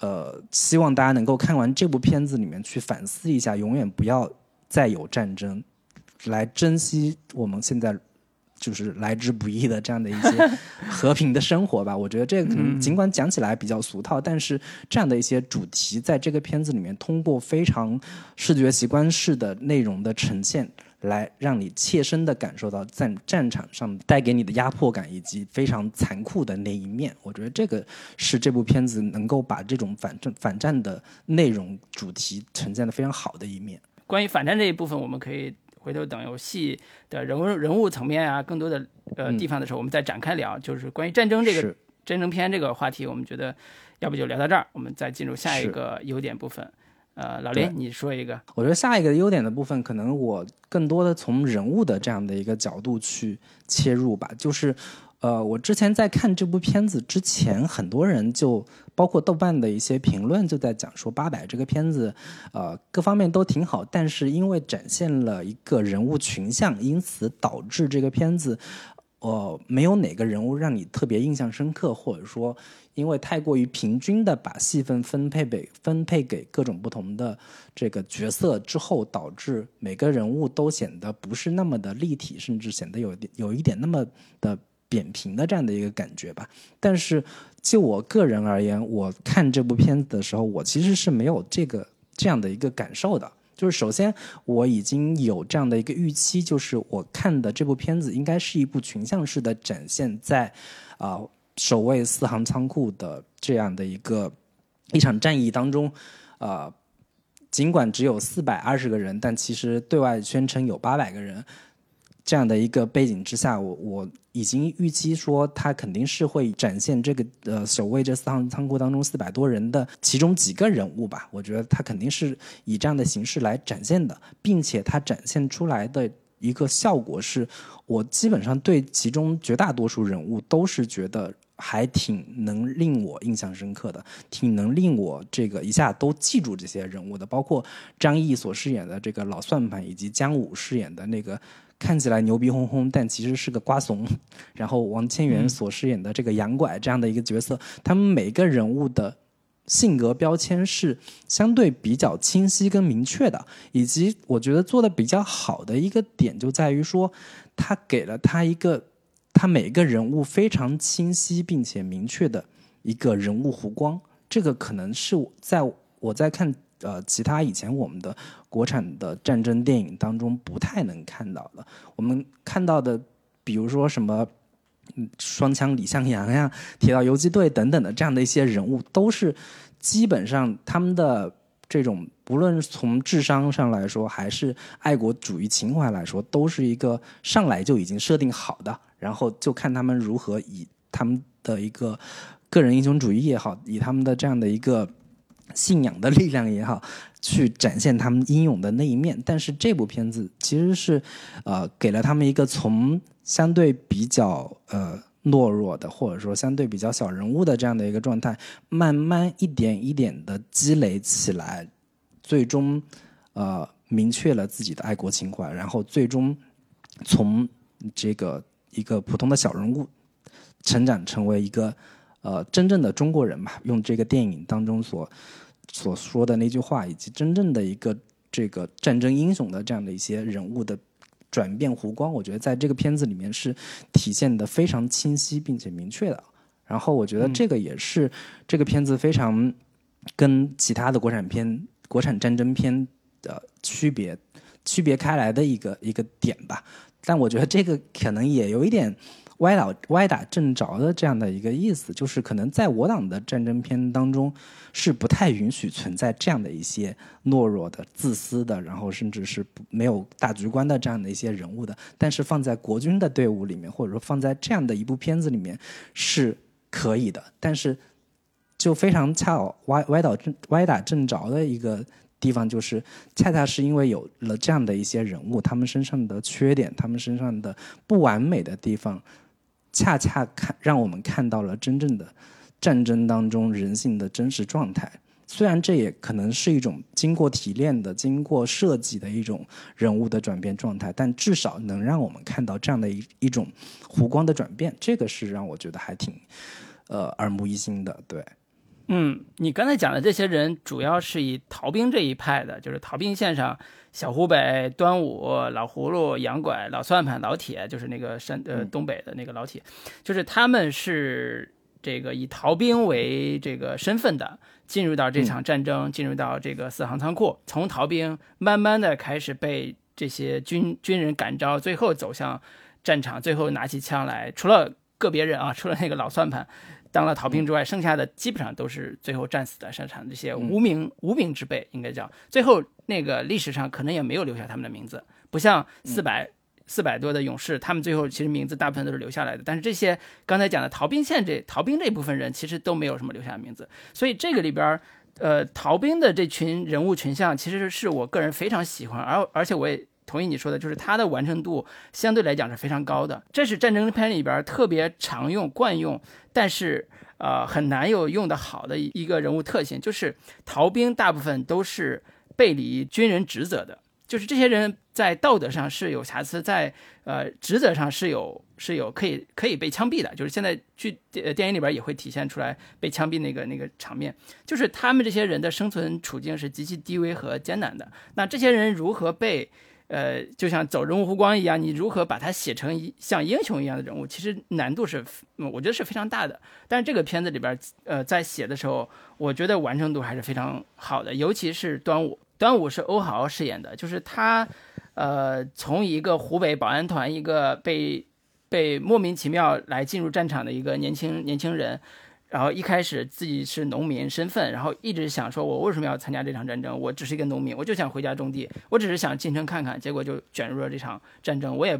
呃，希望大家能够看完这部片子里面去反思一下，永远不要再有战争，来珍惜我们现在就是来之不易的这样的一些和平的生活吧。我觉得这个可能尽管讲起来比较俗套，但是这样的一些主题在这个片子里面通过非常视觉习惯式的内容的呈现。来让你切身的感受到在战场上带给你的压迫感以及非常残酷的那一面，我觉得这个是这部片子能够把这种反战反战的内容主题呈现的非常好的一面。关于反战这一部分，我们可以回头等有戏的人物人物层面啊，更多的呃地方的时候，我们再展开聊。就是关于战争这个战争片这个话题，我们觉得要不就聊到这儿，我们再进入下一个优点部分。呃，老林，你说一个。我觉得下一个优点的部分，可能我更多的从人物的这样的一个角度去切入吧。就是，呃，我之前在看这部片子之前，很多人就包括豆瓣的一些评论就在讲说，《八佰》这个片子，呃，各方面都挺好，但是因为展现了一个人物群像，因此导致这个片子，呃，没有哪个人物让你特别印象深刻，或者说。因为太过于平均的把戏份分配给分配给各种不同的这个角色之后，导致每个人物都显得不是那么的立体，甚至显得有点有一点那么的扁平的这样的一个感觉吧。但是就我个人而言，我看这部片子的时候，我其实是没有这个这样的一个感受的。就是首先我已经有这样的一个预期，就是我看的这部片子应该是一部群像式的展现在啊。守卫四行仓库的这样的一个一场战役当中，呃，尽管只有四百二十个人，但其实对外宣称有八百个人。这样的一个背景之下，我我已经预期说，他肯定是会展现这个呃守卫这四行仓库当中四百多人的其中几个人物吧。我觉得他肯定是以这样的形式来展现的，并且他展现出来的。一个效果是，我基本上对其中绝大多数人物都是觉得还挺能令我印象深刻的，挺能令我这个一下都记住这些人物的。包括张译所饰演的这个老算盘，以及姜武饰演的那个看起来牛逼哄哄但其实是个瓜怂，然后王千源所饰演的这个杨拐这样的一个角色，他们每个人物的。性格标签是相对比较清晰跟明确的，以及我觉得做的比较好的一个点就在于说，他给了他一个他每一个人物非常清晰并且明确的一个人物弧光。这个可能是在我在看呃其他以前我们的国产的战争电影当中不太能看到的。我们看到的，比如说什么嗯。双枪李向阳呀，铁道游击队等等的这样的一些人物，都是基本上他们的这种，不论从智商上来说，还是爱国主义情怀来说，都是一个上来就已经设定好的，然后就看他们如何以他们的一个个人英雄主义也好，以他们的这样的一个信仰的力量也好，去展现他们英勇的那一面。但是这部片子其实是，呃，给了他们一个从。相对比较呃懦弱的，或者说相对比较小人物的这样的一个状态，慢慢一点一点的积累起来，最终呃明确了自己的爱国情怀，然后最终从这个一个普通的小人物成长成为一个呃真正的中国人吧，用这个电影当中所所说的那句话，以及真正的一个这个战争英雄的这样的一些人物的。转变弧光，我觉得在这个片子里面是体现的非常清晰并且明确的。然后我觉得这个也是这个片子非常跟其他的国产片、国产战争片的区别区别开来的一个一个点吧。但我觉得这个可能也有一点。歪倒歪打正着的这样的一个意思，就是可能在我党的战争片当中是不太允许存在这样的一些懦弱的、自私的，然后甚至是没有大局观的这样的一些人物的。但是放在国军的队伍里面，或者说放在这样的一部片子里面是可以的。但是就非常恰好歪歪倒正歪打正着的一个。地方就是，恰恰是因为有了这样的一些人物，他们身上的缺点，他们身上的不完美的地方，恰恰看让我们看到了真正的战争当中人性的真实状态。虽然这也可能是一种经过提炼的、经过设计的一种人物的转变状态，但至少能让我们看到这样的一一种弧光的转变。这个是让我觉得还挺，呃，耳目一新的。对。嗯，你刚才讲的这些人主要是以逃兵这一派的，就是逃兵线上，小湖北、端午、老葫芦、杨拐、老算盘、老铁，就是那个山呃东北的那个老铁，就是他们是这个以逃兵为这个身份的，进入到这场战争，进入到这个四行仓库，从逃兵慢慢的开始被这些军军人感召，最后走向战场，最后拿起枪来，除了个别人啊，除了那个老算盘。当了逃兵之外，剩下的基本上都是最后战死的，沙场这些无名无名之辈，应该叫最后那个历史上可能也没有留下他们的名字，不像四百四百多的勇士，他们最后其实名字大部分都是留下来的。但是这些刚才讲的逃兵线这逃兵这部分人，其实都没有什么留下的名字。所以这个里边，呃，逃兵的这群人物群像，其实是我个人非常喜欢，而而且我也。同意你说的，就是它的完成度相对来讲是非常高的。这是战争片里边特别常用、惯用，但是呃很难有用的好的一个人物特性，就是逃兵大部分都是背离军人职责的，就是这些人在道德上是有瑕疵，在呃职责上是有是有可以可以被枪毙的。就是现在剧呃电影里边也会体现出来被枪毙那个那个场面，就是他们这些人的生存处境是极其低微和艰难的。那这些人如何被？呃，就像走人物弧光一样，你如何把它写成一像英雄一样的人物，其实难度是，我觉得是非常大的。但是这个片子里边，呃，在写的时候，我觉得完成度还是非常好的。尤其是端午，端午是欧豪饰演的，就是他，呃，从一个湖北保安团一个被被莫名其妙来进入战场的一个年轻年轻人。然后一开始自己是农民身份，然后一直想说，我为什么要参加这场战争？我只是一个农民，我就想回家种地，我只是想进城看看。结果就卷入了这场战争，我也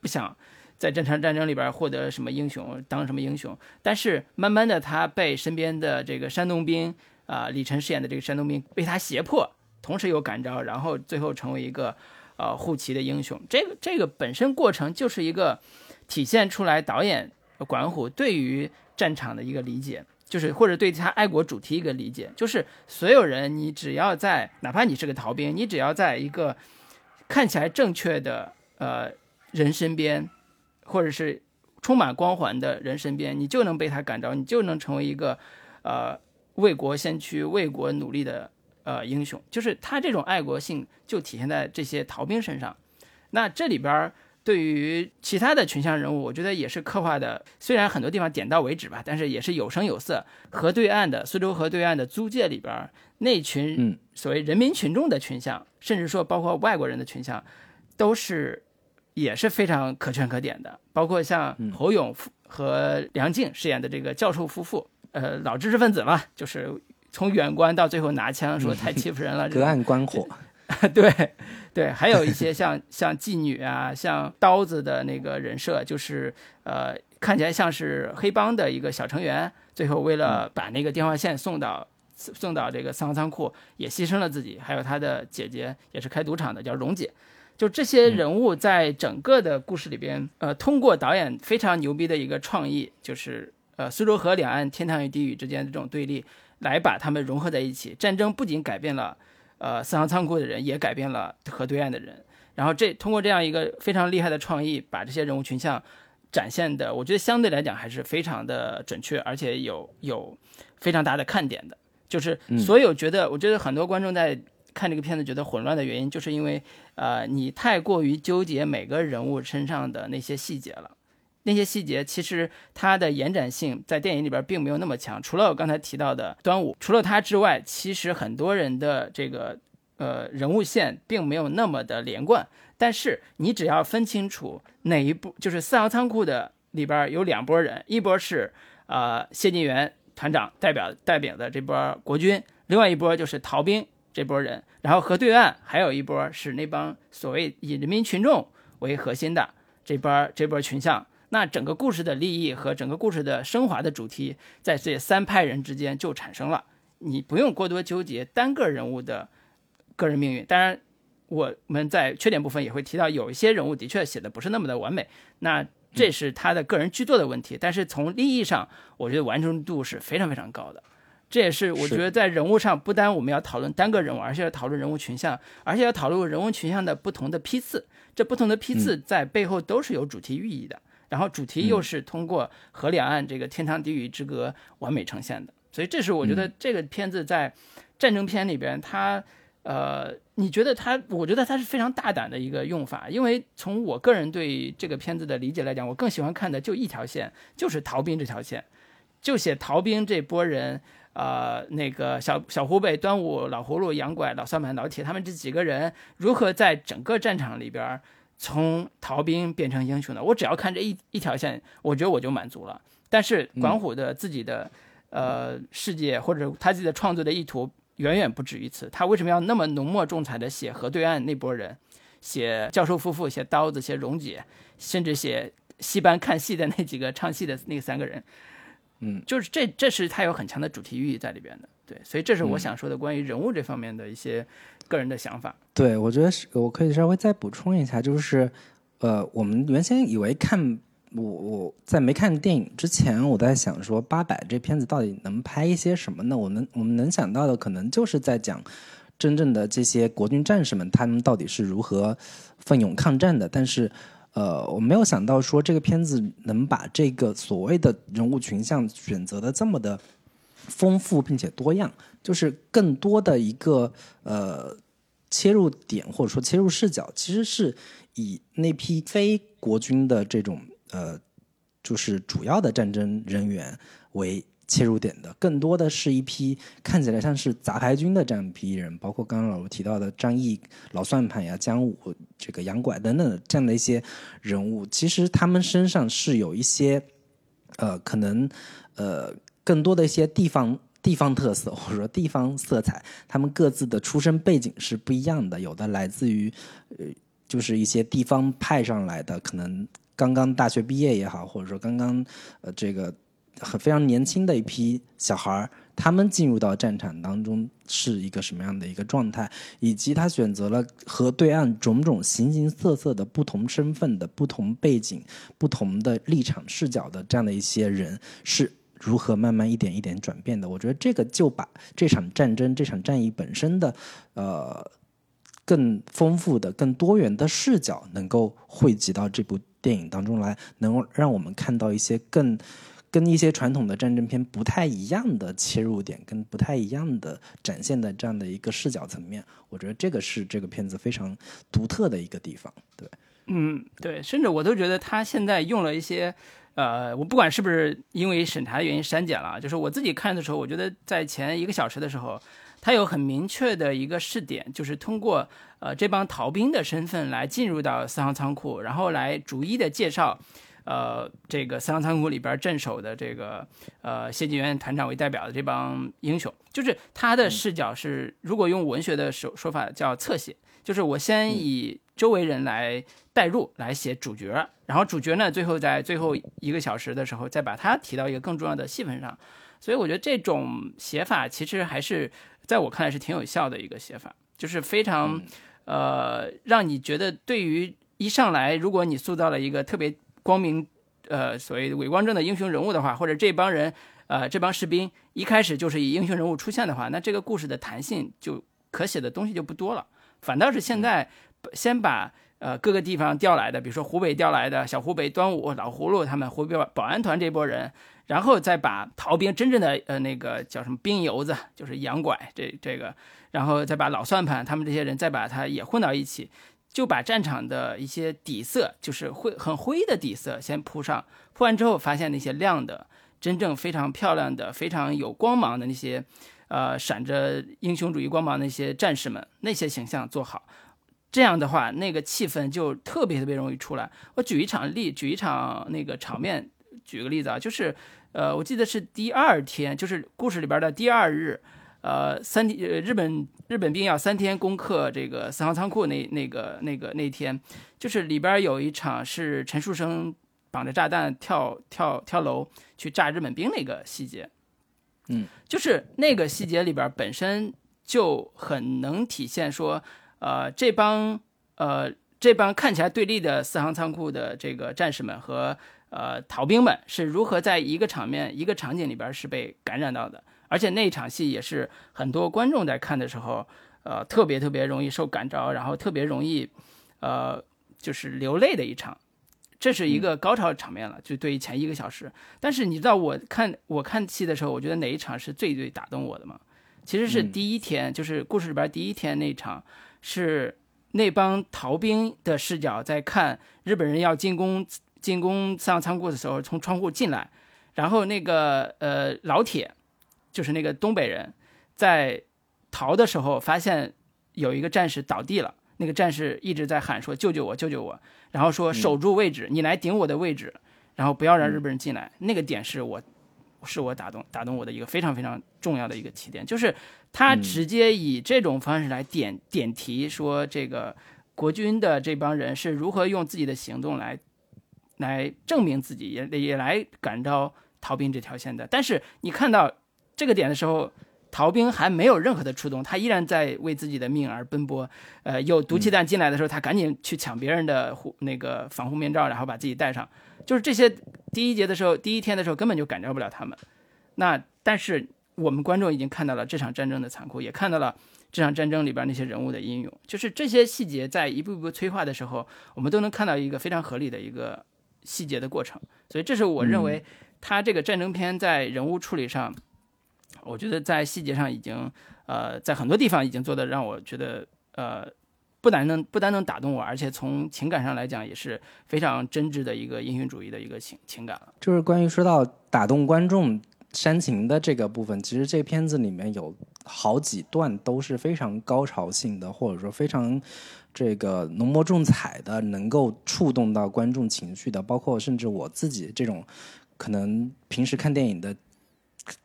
不想在这场战争里边获得什么英雄，当什么英雄。但是慢慢的，他被身边的这个山东兵啊，李晨饰演的这个山东兵被他胁迫，同时有感召，然后最后成为一个呃护旗的英雄。这个这个本身过程就是一个体现出来导演管虎对于。战场的一个理解，就是或者对他爱国主题一个理解，就是所有人，你只要在，哪怕你是个逃兵，你只要在一个看起来正确的呃人身边，或者是充满光环的人身边，你就能被他感召，你就能成为一个呃为国先驱、为国努力的呃英雄。就是他这种爱国性就体现在这些逃兵身上。那这里边儿对于其他的群像人物，我觉得也是刻画的，虽然很多地方点到为止吧，但是也是有声有色。河对岸的苏州河对岸的租界里边，那群所谓人民群众的群像，甚至说包括外国人的群像，都是也是非常可圈可点的。包括像侯勇和梁静饰演的这个教授夫妇，呃，老知识分子嘛，就是从远观到最后拿枪说太欺负人了，隔岸观火。对，对，还有一些像像妓女啊，像刀子的那个人设，就是呃，看起来像是黑帮的一个小成员，最后为了把那个电话线送到送到这个三号仓库，也牺牲了自己。还有他的姐姐也是开赌场的，叫蓉姐。就这些人物在整个的故事里边，呃，通过导演非常牛逼的一个创意，就是呃，苏州河两岸天堂与地狱之间的这种对立，来把他们融合在一起。战争不仅改变了。呃，四行仓库的人也改变了河对岸的人，然后这通过这样一个非常厉害的创意，把这些人物群像展现的，我觉得相对来讲还是非常的准确，而且有有非常大的看点的。就是所有觉得，我觉得很多观众在看这个片子觉得混乱的原因，就是因为呃，你太过于纠结每个人物身上的那些细节了。那些细节其实它的延展性在电影里边并没有那么强，除了我刚才提到的端午，除了他之外，其实很多人的这个呃人物线并没有那么的连贯。但是你只要分清楚哪一部，就是四行仓库的里边有两拨人，一波是呃谢晋元团长代表代表的这波国军，另外一波就是逃兵这波人，然后河对岸还有一波是那帮所谓以人民群众为核心的这波这波群像。那整个故事的利益和整个故事的升华的主题，在这三派人之间就产生了。你不用过多纠结单个人物的个人命运。当然，我们在缺点部分也会提到，有一些人物的确写的不是那么的完美。那这是他的个人剧作的问题。但是从利益上，我觉得完成度是非常非常高的。这也是我觉得在人物上，不单我们要讨论单个人物，而且要讨论人物群像，而且要讨论人物群像的不同的批次。这不同的批次在背后都是有主题寓意的。然后主题又是通过河两岸这个天堂地狱之隔完美呈现的，所以这是我觉得这个片子在战争片里边，它呃，你觉得它？我觉得它是非常大胆的一个用法，因为从我个人对这个片子的理解来讲，我更喜欢看的就一条线，就是逃兵这条线，就写逃兵这波人，呃，那个小 小湖北、端午、老葫芦、杨拐、老算盘、老铁，他们这几个人如何在整个战场里边。从逃兵变成英雄的，我只要看这一一条线，我觉得我就满足了。但是管虎的自己的呃世界或者他自己的创作的意图远远不止于此。他为什么要那么浓墨重彩的写河对岸那波人，写教授夫妇，写刀子，写蓉姐，甚至写戏班看戏的那几个唱戏的那三个人？嗯，就是这这是他有很强的主题寓意在里边的。对，所以这是我想说的关于人物这方面的一些。个人的想法，对我觉得是，我可以稍微再补充一下，就是，呃，我们原先以为看我我在没看电影之前，我在想说八百这片子到底能拍一些什么呢？我们我们能想到的可能就是在讲真正的这些国军战士们，他们到底是如何奋勇抗战的。但是，呃，我没有想到说这个片子能把这个所谓的人物群像选择的这么的丰富并且多样，就是更多的一个呃。切入点或者说切入视角，其实是以那批非国军的这种呃，就是主要的战争人员为切入点的，更多的是一批看起来像是杂牌军的这样一批人，包括刚刚老卢提到的张毅、老算盘呀、姜武、这个杨拐等等这样的一些人物，其实他们身上是有一些呃，可能呃，更多的一些地方。地方特色 或者说地方色彩，他们各自的出身背景是不一样的。有的来自于，呃，就是一些地方派上来的，可能刚刚大学毕业也好，或者说刚刚呃这个很非常年轻的一批小孩儿，他们进入到战场当中是一个什么样的一个状态，以及他选择了和对岸种种形形色色的不同身份的不同背景、不同的立场视角的这样的一些人是。如何慢慢一点一点转变的？我觉得这个就把这场战争、这场战役本身的，呃，更丰富的、更多元的视角，能够汇集到这部电影当中来，能够让我们看到一些更跟一些传统的战争片不太一样的切入点，跟不太一样的展现的这样的一个视角层面。我觉得这个是这个片子非常独特的一个地方。对，嗯，对，甚至我都觉得他现在用了一些，呃，我不管是不是因为审查的原因删减了，就是我自己看的时候，我觉得在前一个小时的时候，他有很明确的一个试点，就是通过呃这帮逃兵的身份来进入到四行仓库，然后来逐一的介绍。呃，这个四行仓库里边镇守的这个呃谢晋元团长为代表的这帮英雄，就是他的视角是，如果用文学的说说法叫侧写，就是我先以周围人来代入来写主角，然后主角呢最后在最后一个小时的时候再把他提到一个更重要的戏份上，所以我觉得这种写法其实还是在我看来是挺有效的一个写法，就是非常呃让你觉得对于一上来如果你塑造了一个特别。光明，呃，所谓伟光正的英雄人物的话，或者这帮人，呃，这帮士兵一开始就是以英雄人物出现的话，那这个故事的弹性就可写的东西就不多了。反倒是现在，先把呃各个地方调来的，比如说湖北调来的小湖北、端午、老葫芦他们湖北保安团这波人，然后再把逃兵真正的呃那个叫什么兵油子，就是洋拐这这个，然后再把老算盘他们这些人再把他也混到一起。就把战场的一些底色，就是灰很灰的底色先铺上，铺完之后发现那些亮的、真正非常漂亮的、非常有光芒的那些，呃，闪着英雄主义光芒那些战士们，那些形象做好，这样的话，那个气氛就特别特别容易出来。我举一场例，举一场那个场面，举个例子啊，就是，呃，我记得是第二天，就是故事里边的第二日。呃，三天，呃，日本日本兵要三天攻克这个三号仓库，那那个那个那天，就是里边有一场是陈树生绑着炸弹跳跳跳楼去炸日本兵那个细节，嗯，就是那个细节里边本身就很能体现说，呃，这帮呃这帮看起来对立的四行仓库的这个战士们和呃逃兵们是如何在一个场面一个场景里边是被感染到的。而且那场戏也是很多观众在看的时候，呃，特别特别容易受感召，然后特别容易，呃，就是流泪的一场，这是一个高潮场面了。就对于前一个小时，但是你知道我看我看戏的时候，我觉得哪一场是最最打动我的吗？其实是第一天，就是故事里边第一天那场，是那帮逃兵的视角在看日本人要进攻进攻上仓库的时候，从窗户进来，然后那个呃老铁。就是那个东北人，在逃的时候发现有一个战士倒地了，那个战士一直在喊说：“救救我，救救我！”然后说：“守住位置，你来顶我的位置，然后不要让日本人进来。”那个点是我，是我打动打动我的一个非常非常重要的一个起点，就是他直接以这种方式来点点题，说这个国军的这帮人是如何用自己的行动来来证明自己，也也来感召逃兵这条线的。但是你看到。这个点的时候，逃兵还没有任何的触动，他依然在为自己的命而奔波。呃，有毒气弹进来的时候，他赶紧去抢别人的护那个防护面罩，然后把自己戴上。就是这些第一节的时候，第一天的时候根本就感召不了他们。那但是我们观众已经看到了这场战争的残酷，也看到了这场战争里边那些人物的英勇。就是这些细节在一步一步催化的时候，我们都能看到一个非常合理的一个细节的过程。所以这是我认为他这个战争片在人物处理上。我觉得在细节上已经，呃，在很多地方已经做的让我觉得，呃，不单能不单能打动我，而且从情感上来讲也是非常真挚的一个英雄主义的一个情情感了。就是关于说到打动观众煽情的这个部分，其实这片子里面有好几段都是非常高潮性的，或者说非常这个浓墨重彩的，能够触动到观众情绪的，包括甚至我自己这种可能平时看电影的。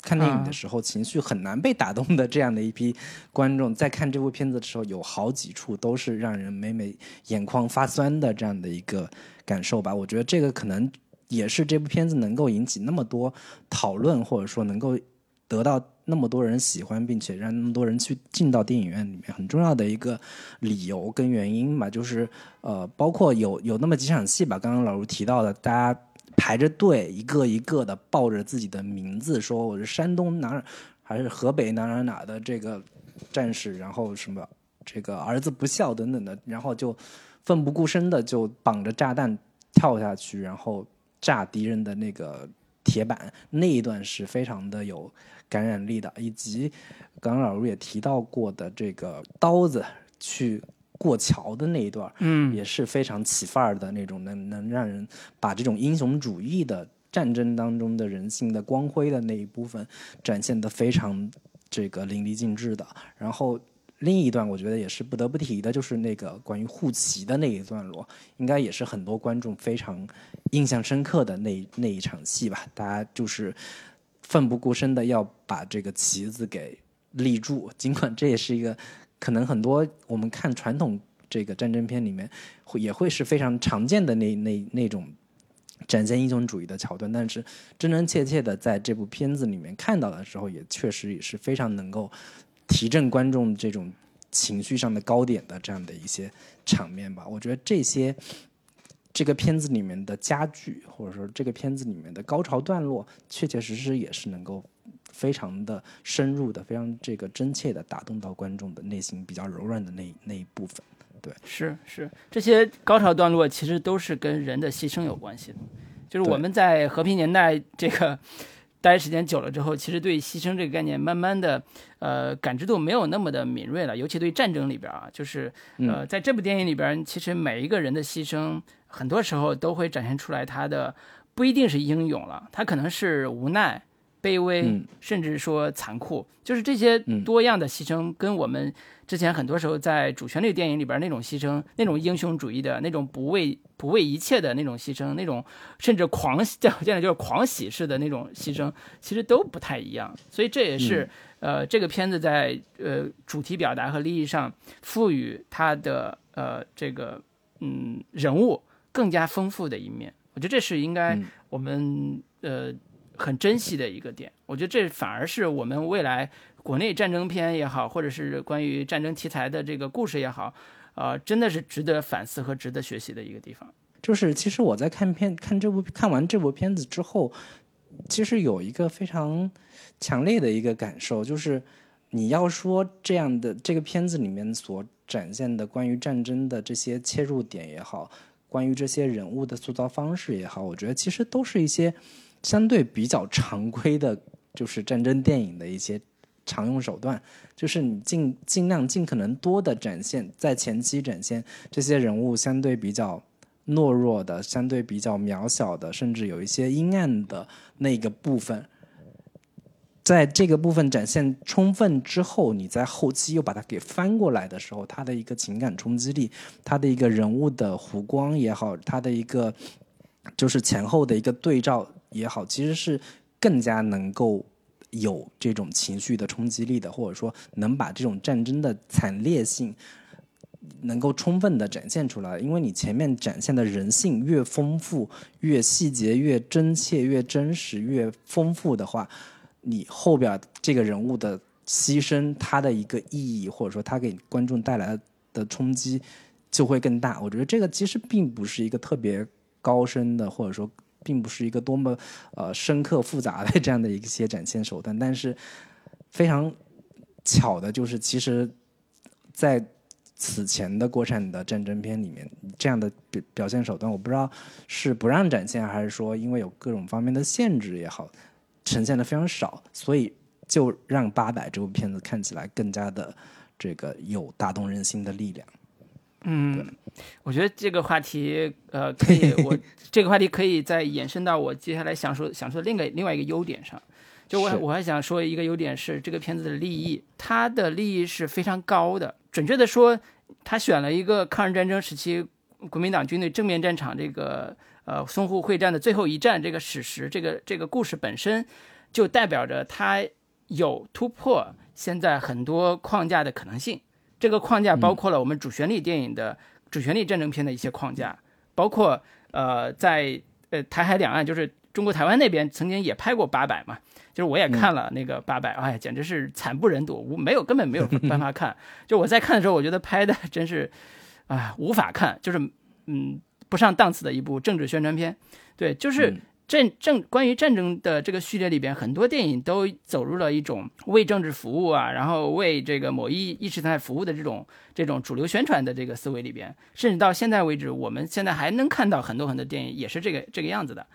看电影的时候情绪很难被打动的这样的一批观众，在看这部片子的时候，有好几处都是让人每每眼眶发酸的这样的一个感受吧。我觉得这个可能也是这部片子能够引起那么多讨论，或者说能够得到那么多人喜欢，并且让那么多人去进到电影院里面很重要的一个理由跟原因吧。就是呃，包括有有那么几场戏吧，刚刚老卢提到的，大家。排着队，一个一个的报着自己的名字，说我是山东哪，还是河北哪哪哪的这个战士，然后什么这个儿子不孝等等的，然后就奋不顾身的就绑着炸弹跳下去，然后炸敌人的那个铁板，那一段是非常的有感染力的，以及刚刚老卢也提到过的这个刀子去过桥的那一段，嗯，也是非常起范儿的那种，能能让人把这种英雄主义的战争当中的人性的光辉的那一部分展现的非常这个淋漓尽致的。然后另一段我觉得也是不得不提的，就是那个关于护旗的那一段落，应该也是很多观众非常印象深刻的那那一场戏吧。大家就是奋不顾身的要把这个旗子给立住，尽管这也是一个。可能很多我们看传统这个战争片里面，会也会是非常常见的那那那种展现英雄主义的桥段，但是真真切切的在这部片子里面看到的时候，也确实也是非常能够提振观众这种情绪上的高点的这样的一些场面吧。我觉得这些这个片子里面的家具，或者说这个片子里面的高潮段落，确确实实也是能够。非常的深入的，非常这个真切的打动到观众的内心比较柔软的那那一部分，对，是是，这些高潮段落其实都是跟人的牺牲有关系的，就是我们在和平年代这个 待时间久了之后，其实对牺牲这个概念慢慢的呃感知度没有那么的敏锐了，尤其对战争里边啊，就是呃在这部电影里边，其实每一个人的牺牲，很多时候都会展现出来他的不一定是英勇了，他可能是无奈。卑微，甚至说残酷，就是这些多样的牺牲，跟我们之前很多时候在主旋律电影里边那种牺牲，那种英雄主义的那种不畏不畏一切的那种牺牲，那种甚至狂叫现在就是狂喜式的那种牺牲，其实都不太一样。所以这也是呃这个片子在呃主题表达和利益上赋予它的呃这个嗯人物更加丰富的一面。我觉得这是应该我们呃。很珍惜的一个点，我觉得这反而是我们未来国内战争片也好，或者是关于战争题材的这个故事也好，呃，真的是值得反思和值得学习的一个地方。就是其实我在看片看这部看完这部片子之后，其实有一个非常强烈的一个感受，就是你要说这样的这个片子里面所展现的关于战争的这些切入点也好，关于这些人物的塑造方式也好，我觉得其实都是一些。相对比较常规的，就是战争电影的一些常用手段，就是你尽尽量尽可能多的展现，在前期展现这些人物相对比较懦弱的、相对比较渺小的，甚至有一些阴暗的那个部分。在这个部分展现充分之后，你在后期又把它给翻过来的时候，它的一个情感冲击力，它的一个人物的弧光也好，它的一个就是前后的一个对照。也好，其实是更加能够有这种情绪的冲击力的，或者说能把这种战争的惨烈性能够充分的展现出来。因为你前面展现的人性越丰富、越细节、越真切、越真实、越丰富的话，你后边这个人物的牺牲，他的一个意义，或者说他给观众带来的冲击就会更大。我觉得这个其实并不是一个特别高深的，或者说。并不是一个多么呃深刻复杂的这样的一些展现手段，但是非常巧的就是，其实，在此前的国产的战争片里面，这样的表表现手段，我不知道是不让展现，还是说因为有各种方面的限制也好，呈现的非常少，所以就让《八佰》这部片子看起来更加的这个有打动人心的力量。嗯，我觉得这个话题，呃，可以，我这个话题可以再延伸到我接下来想说想说的另一个另外一个优点上。就我我还想说一个优点是这个片子的立意，它的立意是非常高的。准确的说，他选了一个抗日战争时期国民党军队正面战场这个呃淞沪会战的最后一战这个史实，这个这个故事本身就代表着它有突破现在很多框架的可能性。这个框架包括了我们主旋律电影的主旋律战争片的一些框架，包括呃，在呃台海两岸，就是中国台湾那边曾经也拍过八百嘛，就是我也看了那个八百，哎，简直是惨不忍睹，无没有根本没有 办法看。就我在看的时候，我觉得拍的真是，啊，无法看，就是嗯不上档次的一部政治宣传片。对，就是。战政关于战争的这个序列里边，很多电影都走入了一种为政治服务啊，然后为这个某一意识形态服务的这种这种主流宣传的这个思维里边，甚至到现在为止，我们现在还能看到很多很多电影也是这个这个样子的。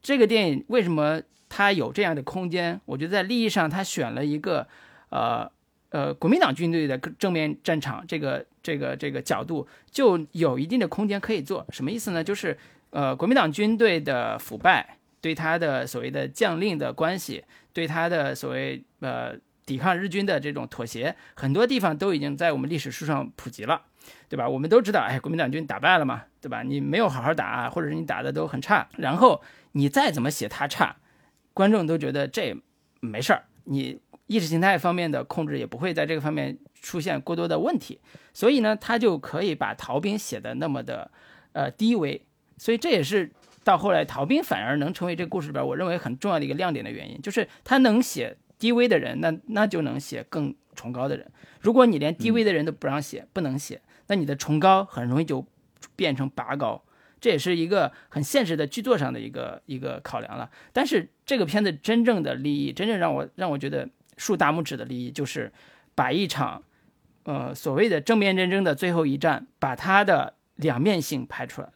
这个电影为什么它有这样的空间？我觉得在利益上，它选了一个呃呃国民党军队的正面战场这个这个这个角度就有一定的空间可以做。什么意思呢？就是呃国民党军队的腐败，对他的所谓的将令的关系，对他的所谓呃抵抗日军的这种妥协，很多地方都已经在我们历史书上普及了。对吧？我们都知道，哎，国民党军打败了嘛，对吧？你没有好好打，或者是你打的都很差，然后你再怎么写他差，观众都觉得这没事儿，你意识形态方面的控制也不会在这个方面出现过多的问题，所以呢，他就可以把逃兵写的那么的呃低微，所以这也是到后来逃兵反而能成为这个故事里边我认为很重要的一个亮点的原因，就是他能写低微的人，那那就能写更崇高的人。如果你连低微的人都不让写，不能写。那你的崇高很容易就变成拔高，这也是一个很现实的剧作上的一个一个考量了。但是这个片子真正的利益，真正让我让我觉得竖大拇指的利益，就是把一场呃所谓的正面战争的最后一战，把它的两面性拍出来了。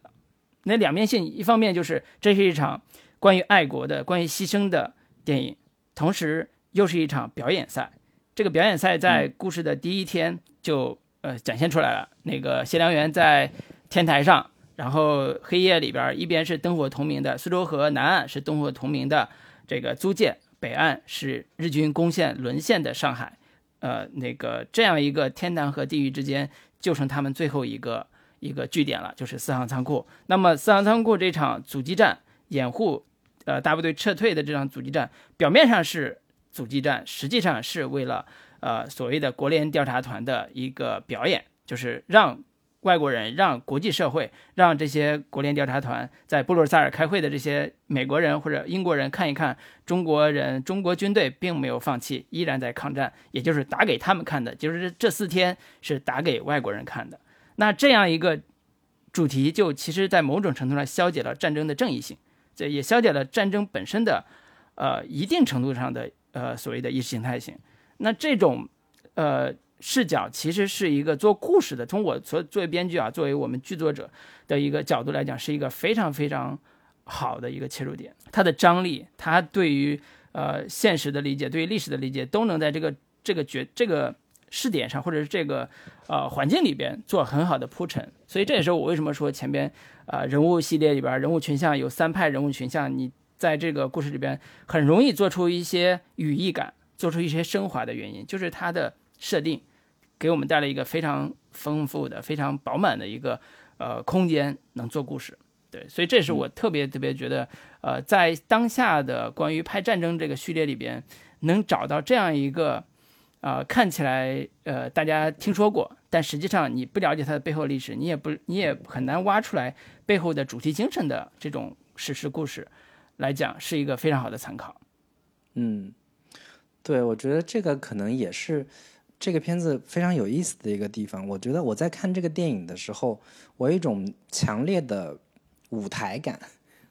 那两面性，一方面就是这是一场关于爱国的、关于牺牲的电影，同时又是一场表演赛。这个表演赛在故事的第一天就。呃，展现出来了。那个谢良元在天台上，然后黑夜里边，一边是灯火通明的苏州河南岸，是灯火通明的这个租界，北岸是日军攻陷沦陷的上海。呃，那个这样一个天堂和地狱之间，就剩他们最后一个一个据点了，就是四行仓库。那么四行仓库这场阻击战，掩护呃大部队撤退的这场阻击战，表面上是阻击战，实际上是为了。呃，所谓的国联调查团的一个表演，就是让外国人、让国际社会、让这些国联调查团在布鲁塞尔开会的这些美国人或者英国人看一看，中国人、中国军队并没有放弃，依然在抗战，也就是打给他们看的，就是这四天是打给外国人看的。那这样一个主题，就其实在某种程度上消解了战争的正义性，这也消解了战争本身的，呃，一定程度上的呃所谓的意识形态性。那这种，呃，视角其实是一个做故事的。从我所作为编剧啊，作为我们剧作者的一个角度来讲，是一个非常非常好的一个切入点。它的张力，它对于呃现实的理解，对于历史的理解，都能在这个这个角这个视点上，或者是这个呃环境里边做很好的铺陈。所以这也是我为什么说前边啊人物系列里边人物群像有三派人物群像，你在这个故事里边很容易做出一些语义感。做出一些升华的原因，就是它的设定给我们带来一个非常丰富的、非常饱满的一个呃空间，能做故事。对，所以这是我特别特别觉得，呃，在当下的关于拍战争这个序列里边，能找到这样一个啊，看起来呃大家听说过，但实际上你不了解它的背后历史，你也不你也很难挖出来背后的主题精神的这种史诗故事来讲，是一个非常好的参考。嗯。对，我觉得这个可能也是这个片子非常有意思的一个地方。我觉得我在看这个电影的时候，我有一种强烈的舞台感，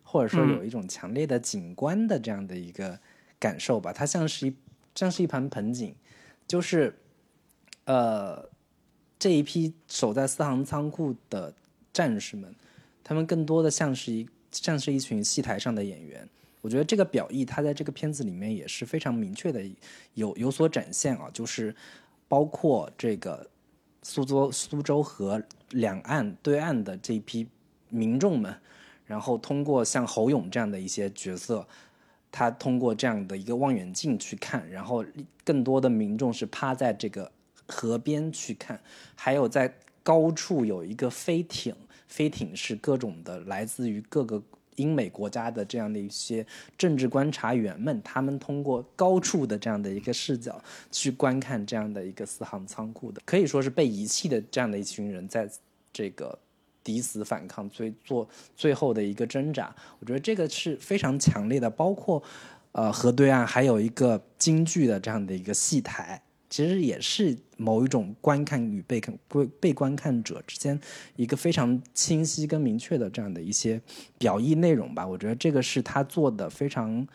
或者说有一种强烈的景观的这样的一个感受吧。它像是一像是一盘盆景，就是呃这一批守在四行仓库的战士们，他们更多的像是一像是一群戏台上的演员。我觉得这个表意，他在这个片子里面也是非常明确的，有有所展现啊，就是包括这个苏州苏州河两岸对岸的这一批民众们，然后通过像侯勇这样的一些角色，他通过这样的一个望远镜去看，然后更多的民众是趴在这个河边去看，还有在高处有一个飞艇，飞艇是各种的来自于各个。英美国家的这样的一些政治观察员们，他们通过高处的这样的一个视角去观看这样的一个四行仓库的，可以说是被遗弃的这样的一群人，在这个抵死反抗，最做最后的一个挣扎。我觉得这个是非常强烈的，包括呃河对岸还有一个京剧的这样的一个戏台。其实也是某一种观看与被看被被观看者之间一个非常清晰跟明确的这样的一些表意内容吧。我觉得这个是他做的非常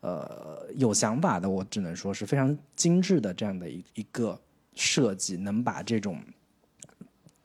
呃有想法的，我只能说是非常精致的这样的一一个设计，能把这种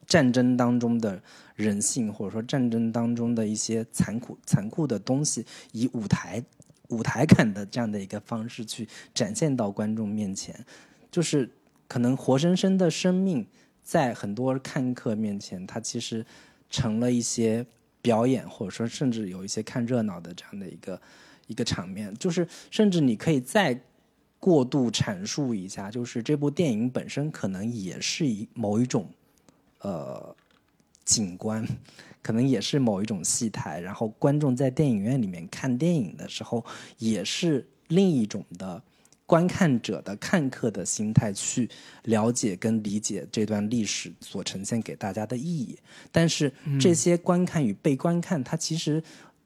战争当中的人性或者说战争当中的一些残酷残酷的东西，以舞台舞台感的这样的一个方式去展现到观众面前。就是可能活生生的生命，在很多看客面前，它其实成了一些表演，或者说甚至有一些看热闹的这样的一个一个场面。就是甚至你可以再过度阐述一下，就是这部电影本身可能也是一某一种呃景观。可能也是某一种戏台，然后观众在电影院里面看电影的时候，也是另一种的观看者的看客的心态去了解跟理解这段历史所呈现给大家的意义。但是这些观看与被观看，它其实，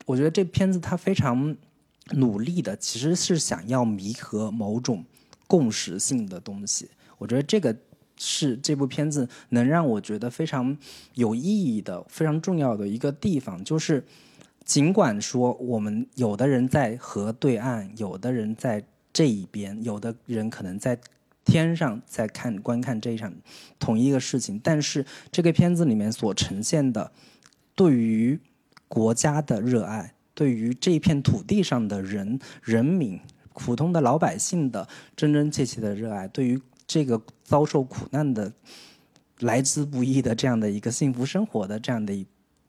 我觉得这片子它非常努力的，其实是想要弥合某种共识性的东西。我觉得这个。是这部片子能让我觉得非常有意义的、非常重要的一个地方，就是尽管说我们有的人在河对岸，有的人在这一边，有的人可能在天上在看观看这一场同一个事情，但是这个片子里面所呈现的对于国家的热爱，对于这片土地上的人人民、普通的老百姓的真真切切的热爱，对于。这个遭受苦难的、来之不易的这样的一个幸福生活的这样的一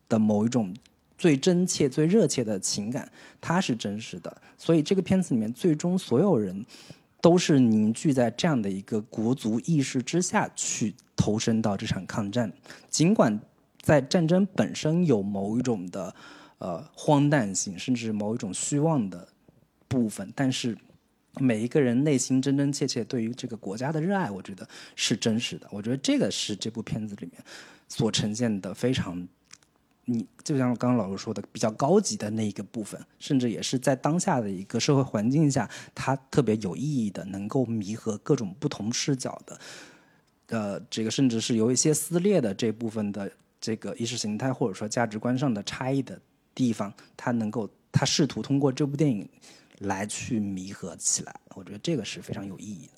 的某一种最真切、最热切的情感，它是真实的。所以这个片子里面，最终所有人都是凝聚在这样的一个国族意识之下去投身到这场抗战。尽管在战争本身有某一种的呃荒诞性，甚至某一种虚妄的部分，但是。每一个人内心真真切切对于这个国家的热爱，我觉得是真实的。我觉得这个是这部片子里面所呈现的非常，你就像刚刚老师说的，比较高级的那一个部分，甚至也是在当下的一个社会环境下，它特别有意义的，能够弥合各种不同视角的，呃，这个甚至是有一些撕裂的这部分的这个意识形态或者说价值观上的差异的地方，它能够，它试图通过这部电影。来去弥合起来，我觉得这个是非常有意义的。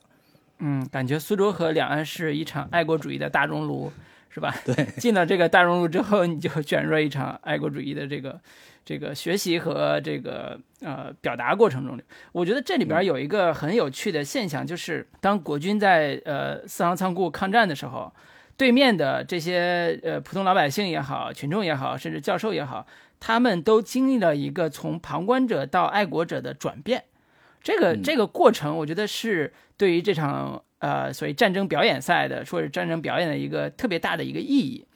嗯，感觉苏州河两岸是一场爱国主义的大熔炉，是吧？对，进了这个大熔炉之后，你就卷入一场爱国主义的这个这个学习和这个呃表达过程中。我觉得这里边有一个很有趣的现象，就是当国军在呃四行仓库抗战的时候，对面的这些呃普通老百姓也好，群众也好，甚至教授也好。他们都经历了一个从旁观者到爱国者的转变，这个这个过程，我觉得是对于这场呃所谓战争表演赛的，说是战争表演的一个特别大的一个意义。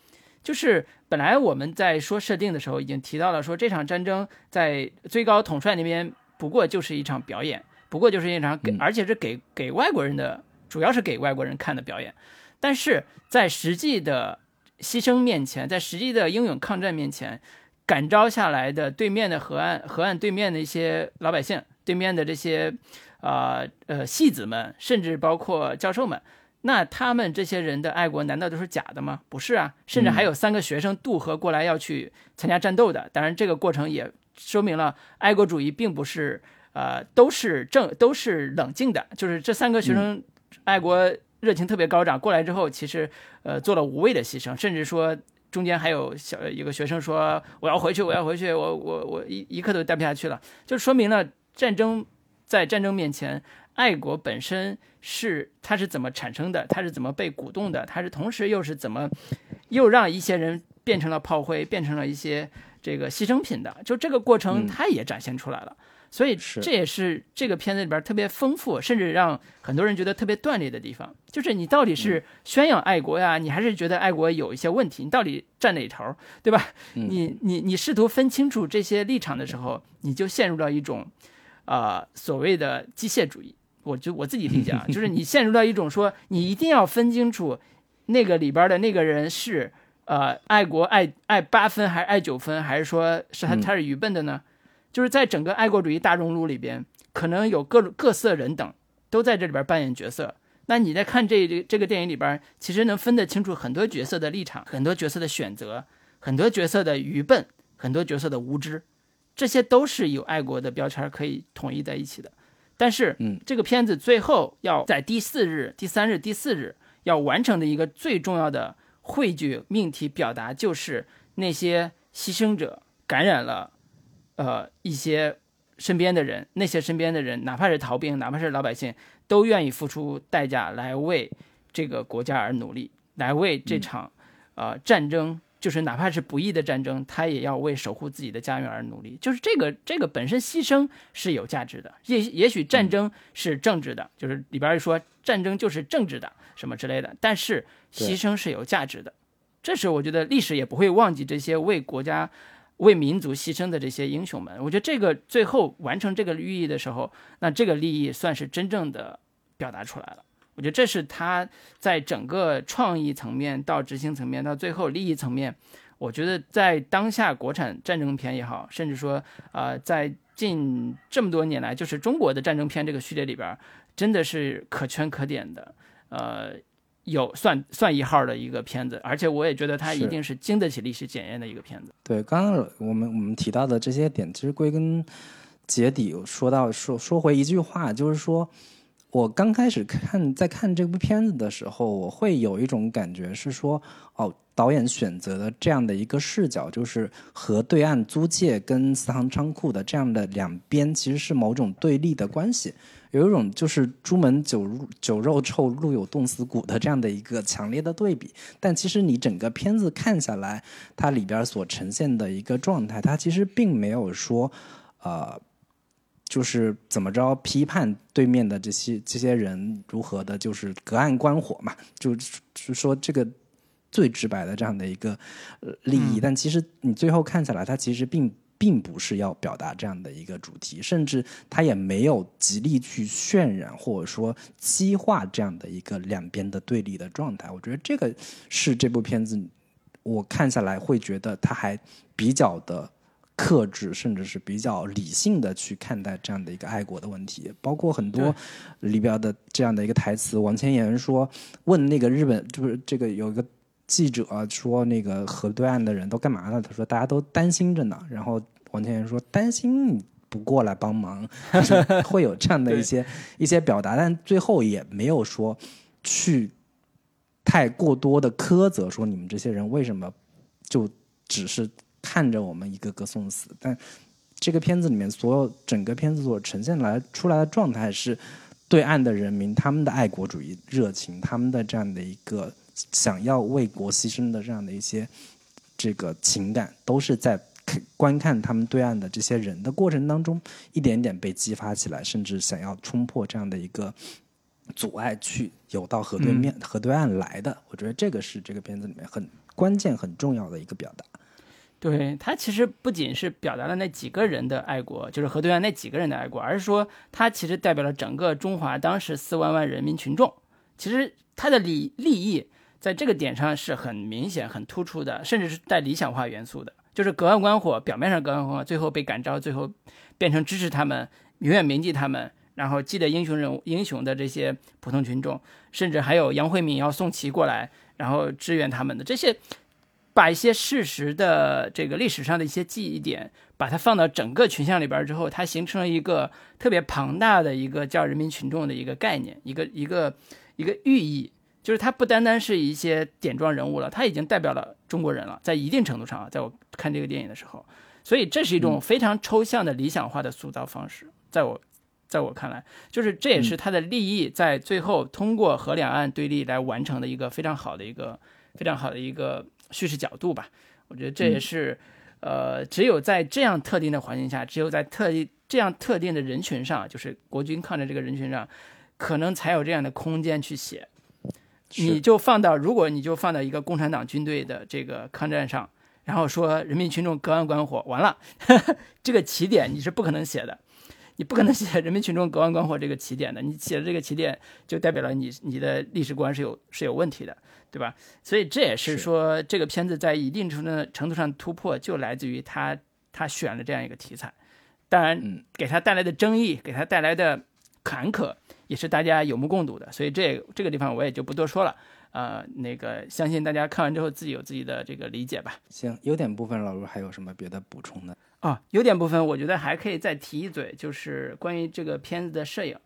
就是本来我们在说设定的时候已经提到了，说这场战争在最高统帅那边不过就是一场表演，不过就是一场给，而且是给给外国人的，主要是给外国人看的表演。但是在实际的牺牲面前，在实际的英勇抗战面前。感召下来的对面的河岸，河岸对面的一些老百姓，对面的这些，啊呃戏子们，甚至包括教授们，那他们这些人的爱国难道都是假的吗？不是啊，甚至还有三个学生渡河过来要去参加战斗的。当然，这个过程也说明了爱国主义并不是呃都是正都是冷静的，就是这三个学生爱国热情特别高涨，过来之后其实呃做了无谓的牺牲，甚至说。中间还有小一个学生说：“我要回去，我要回去，我我我一一刻都待不下去了。”就说明了战争在战争面前，爱国本身是它是怎么产生的，它是怎么被鼓动的，它是同时又是怎么又让一些人变成了炮灰，变成了一些这个牺牲品的。就这个过程，它也展现出来了。所以这也是这个片子里边特别丰富，甚至让很多人觉得特别断裂的地方，就是你到底是宣扬爱国呀，你还是觉得爱国有一些问题？你到底站哪头，对吧？你你你试图分清楚这些立场的时候，你就陷入到一种，啊所谓的机械主义。我就我自己理解啊，就是你陷入到一种说，你一定要分清楚那个里边的那个人是呃爱国爱爱八分还是爱九分，还是说是他他是愚笨的呢？就是在整个爱国主义大熔炉里边，可能有各种各色人等都在这里边扮演角色。那你在看这这个电影里边，其实能分得清楚很多角色的立场、很多角色的选择、很多角色的愚笨、很多角色的无知，这些都是有爱国的标签可以统一在一起的。但是，嗯，这个片子最后要在第四日、第三日、第四日要完成的一个最重要的汇聚命题表达，就是那些牺牲者感染了。呃，一些身边的人，那些身边的人，哪怕是逃兵，哪怕是老百姓，都愿意付出代价来为这个国家而努力，来为这场呃战争，就是哪怕是不义的战争，他也要为守护自己的家园而努力。就是这个这个本身牺牲是有价值的，也也许战争是政治的，就是里边说战争就是政治的什么之类的，但是牺牲是有价值的。这是我觉得历史也不会忘记这些为国家、为民族牺牲的这些英雄们。我觉得这个最后完成这个寓意的时候，那这个利益算是真正的表达出来了。我觉得这是他在整个创意层面到执行层面到最后利益层面，我觉得在当下国产战争片也好，甚至说啊，在近这么多年来，就是中国的战争片这个序列里边，真的是可圈可点的，呃。有算算一号的一个片子，而且我也觉得它一定是经得起历史检验的一个片子。对，刚刚我们我们提到的这些点，其实归根结底说到说说回一句话，就是说我刚开始看在看这部片子的时候，我会有一种感觉是说，哦，导演选择的这样的一个视角，就是和对岸租界跟四行仓库的这样的两边，其实是某种对立的关系。有一种就是朱门酒酒肉臭，路有冻死骨的这样的一个强烈的对比，但其实你整个片子看下来，它里边所呈现的一个状态，它其实并没有说，呃，就是怎么着批判对面的这些这些人如何的，就是隔岸观火嘛，就是说这个最直白的这样的一个利益，但其实你最后看下来，它其实并。并不是要表达这样的一个主题，甚至他也没有极力去渲染或者说激化这样的一个两边的对立的状态。我觉得这个是这部片子我看下来会觉得他还比较的克制，甚至是比较理性的去看待这样的一个爱国的问题。包括很多里边的这样的一个台词，王千言说问那个日本就是这个有一个。记者说：“那个河对岸的人都干嘛呢？”他说：“大家都担心着呢。”然后王千源说：“担心你不过来帮忙，会有这样的一些一些表达，但最后也没有说去太过多的苛责，说你们这些人为什么就只是看着我们一个个送死？但这个片子里面所有整个片子所呈现来出来的状态是，对岸的人民他们的爱国主义热情，他们的这样的一个。”想要为国牺牲的这样的一些这个情感，都是在观看他们对岸的这些人的过程当中，一点点被激发起来，甚至想要冲破这样的一个阻碍，去游到河对面、河对岸来的。我觉得这个是这个片子里面很关键、很重要的一个表达。对他其实不仅是表达了那几个人的爱国，就是河对岸那几个人的爱国，而是说他其实代表了整个中华当时四万万人民群众。其实他的利利益。在这个点上是很明显、很突出的，甚至是带理想化元素的。就是隔岸观火，表面上隔岸观火，最后被感召，最后变成支持他们、永远铭记他们，然后记得英雄人物、英雄的这些普通群众，甚至还有杨慧敏要送旗过来，然后支援他们的这些，把一些事实的这个历史上的一些记忆点，把它放到整个群像里边之后，它形成了一个特别庞大的一个叫人民群众的一个概念，一个一个一个寓意。就是他不单单是一些点状人物了，他已经代表了中国人了，在一定程度上啊，在我看这个电影的时候，所以这是一种非常抽象的理想化的塑造方式，在我，在我看来，就是这也是他的利益在最后通过和两岸对立来完成的一个非常好的一个非常好的一个叙事角度吧。我觉得这也是，呃，只有在这样特定的环境下，只有在特定这样特定的人群上，就是国军抗战这个人群上，可能才有这样的空间去写。你就放到，如果你就放到一个共产党军队的这个抗战上，然后说人民群众隔岸观火，完了，这个起点你是不可能写的，你不可能写人民群众隔岸观火这个起点的，你写的这个起点就代表了你你的历史观是有是有问题的，对吧？所以这也是说这个片子在一定程度程度上突破，就来自于他他选了这样一个题材，当然给他带来的争议，给他带来的坎坷。也是大家有目共睹的，所以这这个地方我也就不多说了。呃，那个相信大家看完之后自己有自己的这个理解吧。行，优点部分老卢还有什么别的补充的？啊，优点部分我觉得还可以再提一嘴，就是关于这个片子的摄影，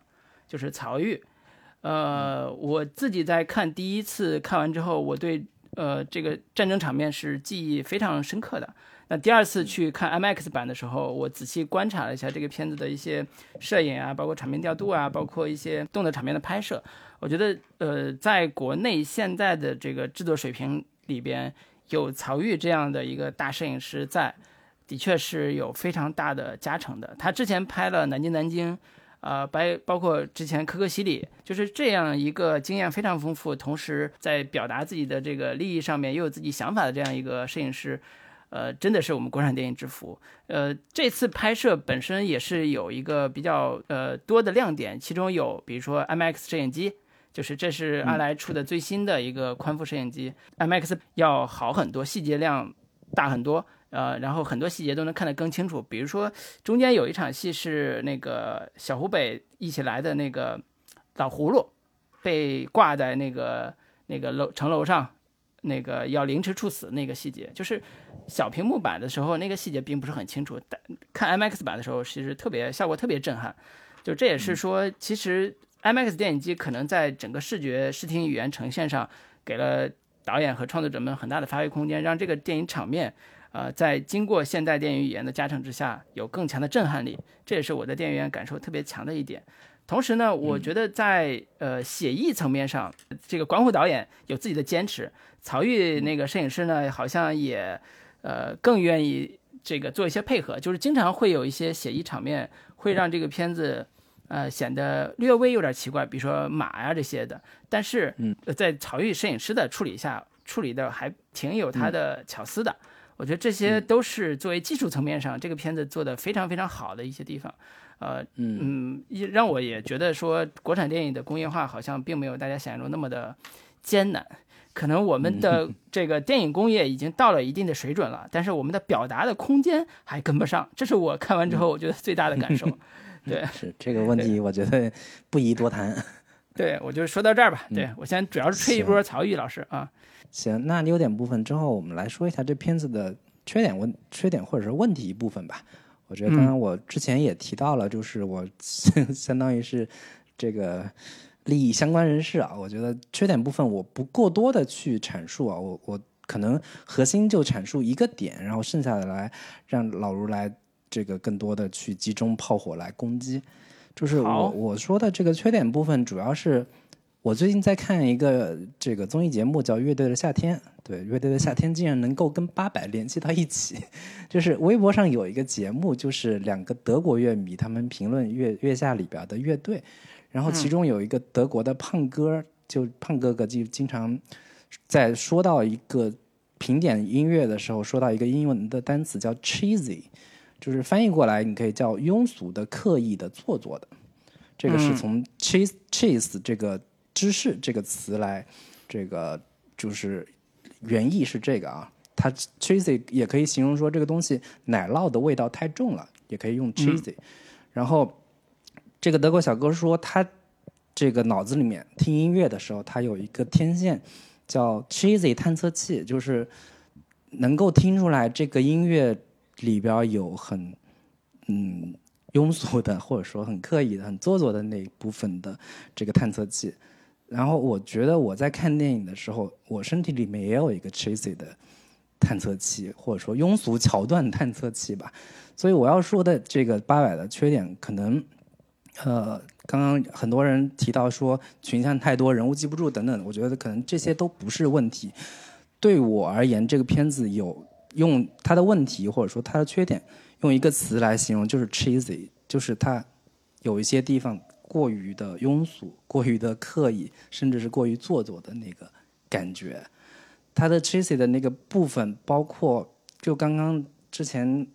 就是曹郁。呃，我自己在看第一次看完之后，我对呃这个战争场面是记忆非常深刻的。那第二次去看 IMAX 版的时候，我仔细观察了一下这个片子的一些摄影啊，包括场面调度啊，包括一些动作场面的拍摄。我觉得，呃，在国内现在的这个制作水平里边，有曹郁这样的一个大摄影师在，的确是有非常大的加成的。他之前拍了《南京南京》，呃，包包括之前《可可西里》，就是这样一个经验非常丰富，同时在表达自己的这个利益上面又有自己想法的这样一个摄影师。呃，真的是我们国产电影之福。呃，这次拍摄本身也是有一个比较呃多的亮点，其中有比如说 IMAX 摄影机，就是这是阿莱出的最新的一个宽幅摄影机，IMAX 要好很多，细节量大很多，呃，然后很多细节都能看得更清楚。比如说中间有一场戏是那个小湖北一起来的那个老葫芦被挂在那个那个楼城楼上。那个要凌迟处死那个细节，就是小屏幕版的时候，那个细节并不是很清楚。但看 IMAX 版的时候，其实特别效果特别震撼。就这也是说，其实 IMAX 电影机可能在整个视觉、视听语言呈现上，给了导演和创作者们很大的发挥空间，让这个电影场面，呃，在经过现代电影语言的加成之下，有更强的震撼力。这也是我在电影院感受特别强的一点。同时呢，我觉得在呃写意层面上，这个管虎导演有自己的坚持，曹郁那个摄影师呢，好像也呃更愿意这个做一些配合，就是经常会有一些写意场面会让这个片子呃显得略微有点奇怪，比如说马呀这些的，但是在曹郁摄影师的处理下，处理的还挺有他的巧思的。我觉得这些都是作为技术层面上这个片子做的非常非常好的一些地方。呃，嗯，让我也觉得说，国产电影的工业化好像并没有大家想象中那么的艰难。可能我们的 这个电影工业已经到了一定的水准了，但是我们的表达的空间还跟不上。这是我看完之后我觉得最大的感受。对，是这个问题，我觉得不宜多谈。对，我就说到这儿吧。对我先主要是吹一波曹郁老师啊。行，那优点部分之后，我们来说一下这片子的缺点问缺点或者是问题一部分吧。我觉得当然我之前也提到了，就是我 相当于是这个利益相关人士啊。我觉得缺点部分我不过多的去阐述啊，我我可能核心就阐述一个点，然后剩下的来让老卢来这个更多的去集中炮火来攻击。就是我我说的这个缺点部分，主要是我最近在看一个这个综艺节目叫《乐队的夏天》。对，乐队的夏天竟然能够跟八百联系到一起，就是微博上有一个节目，就是两个德国乐迷他们评论月月下里边的乐队，然后其中有一个德国的胖哥，就胖哥哥就经常在说到一个评点音乐的时候，说到一个英文的单词叫 cheesy，就是翻译过来你可以叫庸俗的、刻意的、做作的，这个是从 cheese cheese 这个芝士这个词来，这个就是。原意是这个啊，它 cheesy 也可以形容说这个东西奶酪的味道太重了，也可以用 cheesy。然后这个德国小哥说，他这个脑子里面听音乐的时候，他有一个天线叫 cheesy 探测器，就是能够听出来这个音乐里边有很嗯庸俗的，或者说很刻意的、很做作的那一部分的这个探测器。然后我觉得我在看电影的时候，我身体里面也有一个 cheesy 的探测器，或者说庸俗桥段探测器吧。所以我要说的这个八百的缺点，可能呃，刚刚很多人提到说群像太多，人物记不住等等，我觉得可能这些都不是问题。对我而言，这个片子有用它的问题或者说它的缺点，用一个词来形容就是 cheesy，就是它有一些地方。过于的庸俗，过于的刻意，甚至是过于做作的那个感觉。他的 cheesy 的那个部分，包括就刚刚之前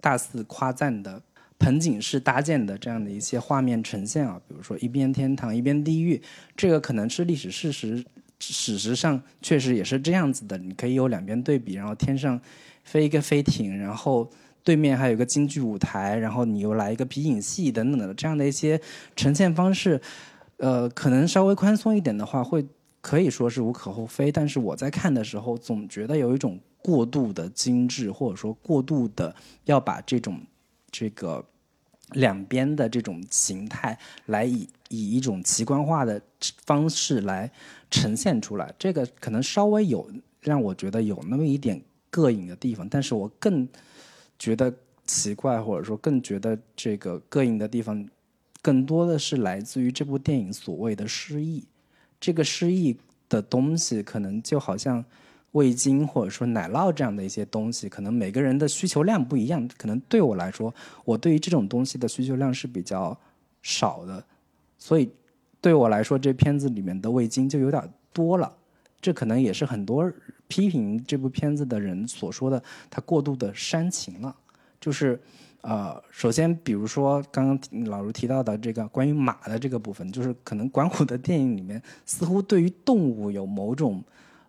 大肆夸赞的盆景式搭建的这样的一些画面呈现啊，比如说一边天堂一边地狱，这个可能是历史事实，史实上确实也是这样子的。你可以有两边对比，然后天上飞一个飞艇，然后。对面还有一个京剧舞台，然后你又来一个皮影戏等等的这样的一些呈现方式，呃，可能稍微宽松一点的话，会可以说是无可厚非。但是我在看的时候，总觉得有一种过度的精致，或者说过度的要把这种这个两边的这种形态来以以一种奇观化的方式来呈现出来，这个可能稍微有让我觉得有那么一点。膈应的地方，但是我更觉得奇怪，或者说更觉得这个膈应的地方，更多的是来自于这部电影所谓的诗意。这个诗意的东西，可能就好像味精或者说奶酪这样的一些东西，可能每个人的需求量不一样。可能对我来说，我对于这种东西的需求量是比较少的，所以对我来说，这片子里面的味精就有点多了。这可能也是很多批评这部片子的人所说的，它过度的煽情了。就是，呃，首先，比如说刚刚老卢提到的这个关于马的这个部分，就是可能管虎的电影里面似乎对于动物有某种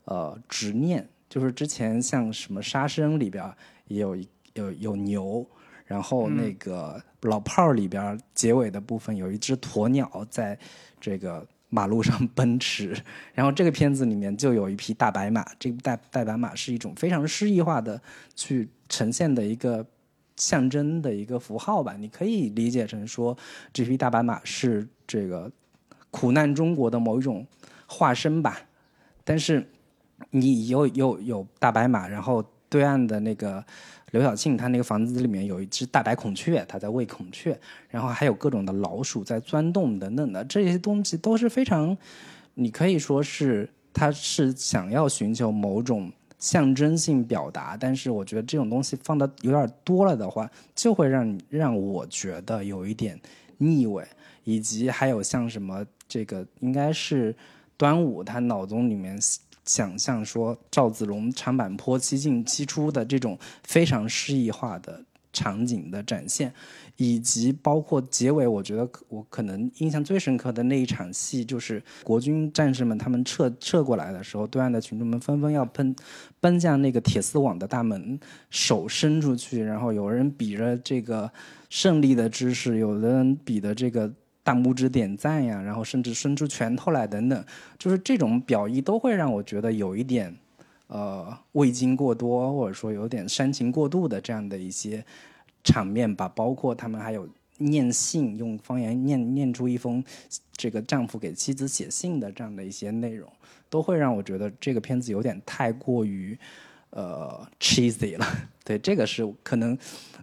呃执念。就是之前像什么《杀生》里边也有一有有牛，然后那个老炮儿里边结尾的部分有一只鸵鸟在这个。马路上奔驰，然后这个片子里面就有一匹大白马。这大大白马是一种非常诗意化的去呈现的一个象征的一个符号吧。你可以理解成说，这匹大白马是这个苦难中国的某一种化身吧。但是你有有有大白马，然后对岸的那个。刘晓庆他那个房子里面有一只大白孔雀，他在喂孔雀，然后还有各种的老鼠在钻洞等等的这些东西都是非常，你可以说是他是想要寻求某种象征性表达，但是我觉得这种东西放的有点多了的话，就会让让我觉得有一点腻味，以及还有像什么这个应该是端午他脑中里面。想象说赵子龙长坂坡七进七出的这种非常诗意化的场景的展现，以及包括结尾，我觉得我可能印象最深刻的那一场戏，就是国军战士们他们撤撤过来的时候，对岸的群众们纷纷要奔奔向那个铁丝网的大门，手伸出去，然后有人比着这个胜利的姿势，有的人比的这个。大拇指点赞呀，然后甚至伸出拳头来等等，就是这种表意都会让我觉得有一点，呃，味精过多，或者说有点煽情过度的这样的一些场面吧。包括他们还有念信，用方言念念出一封这个丈夫给妻子写信的这样的一些内容，都会让我觉得这个片子有点太过于呃 cheesy 了。对，这个是可能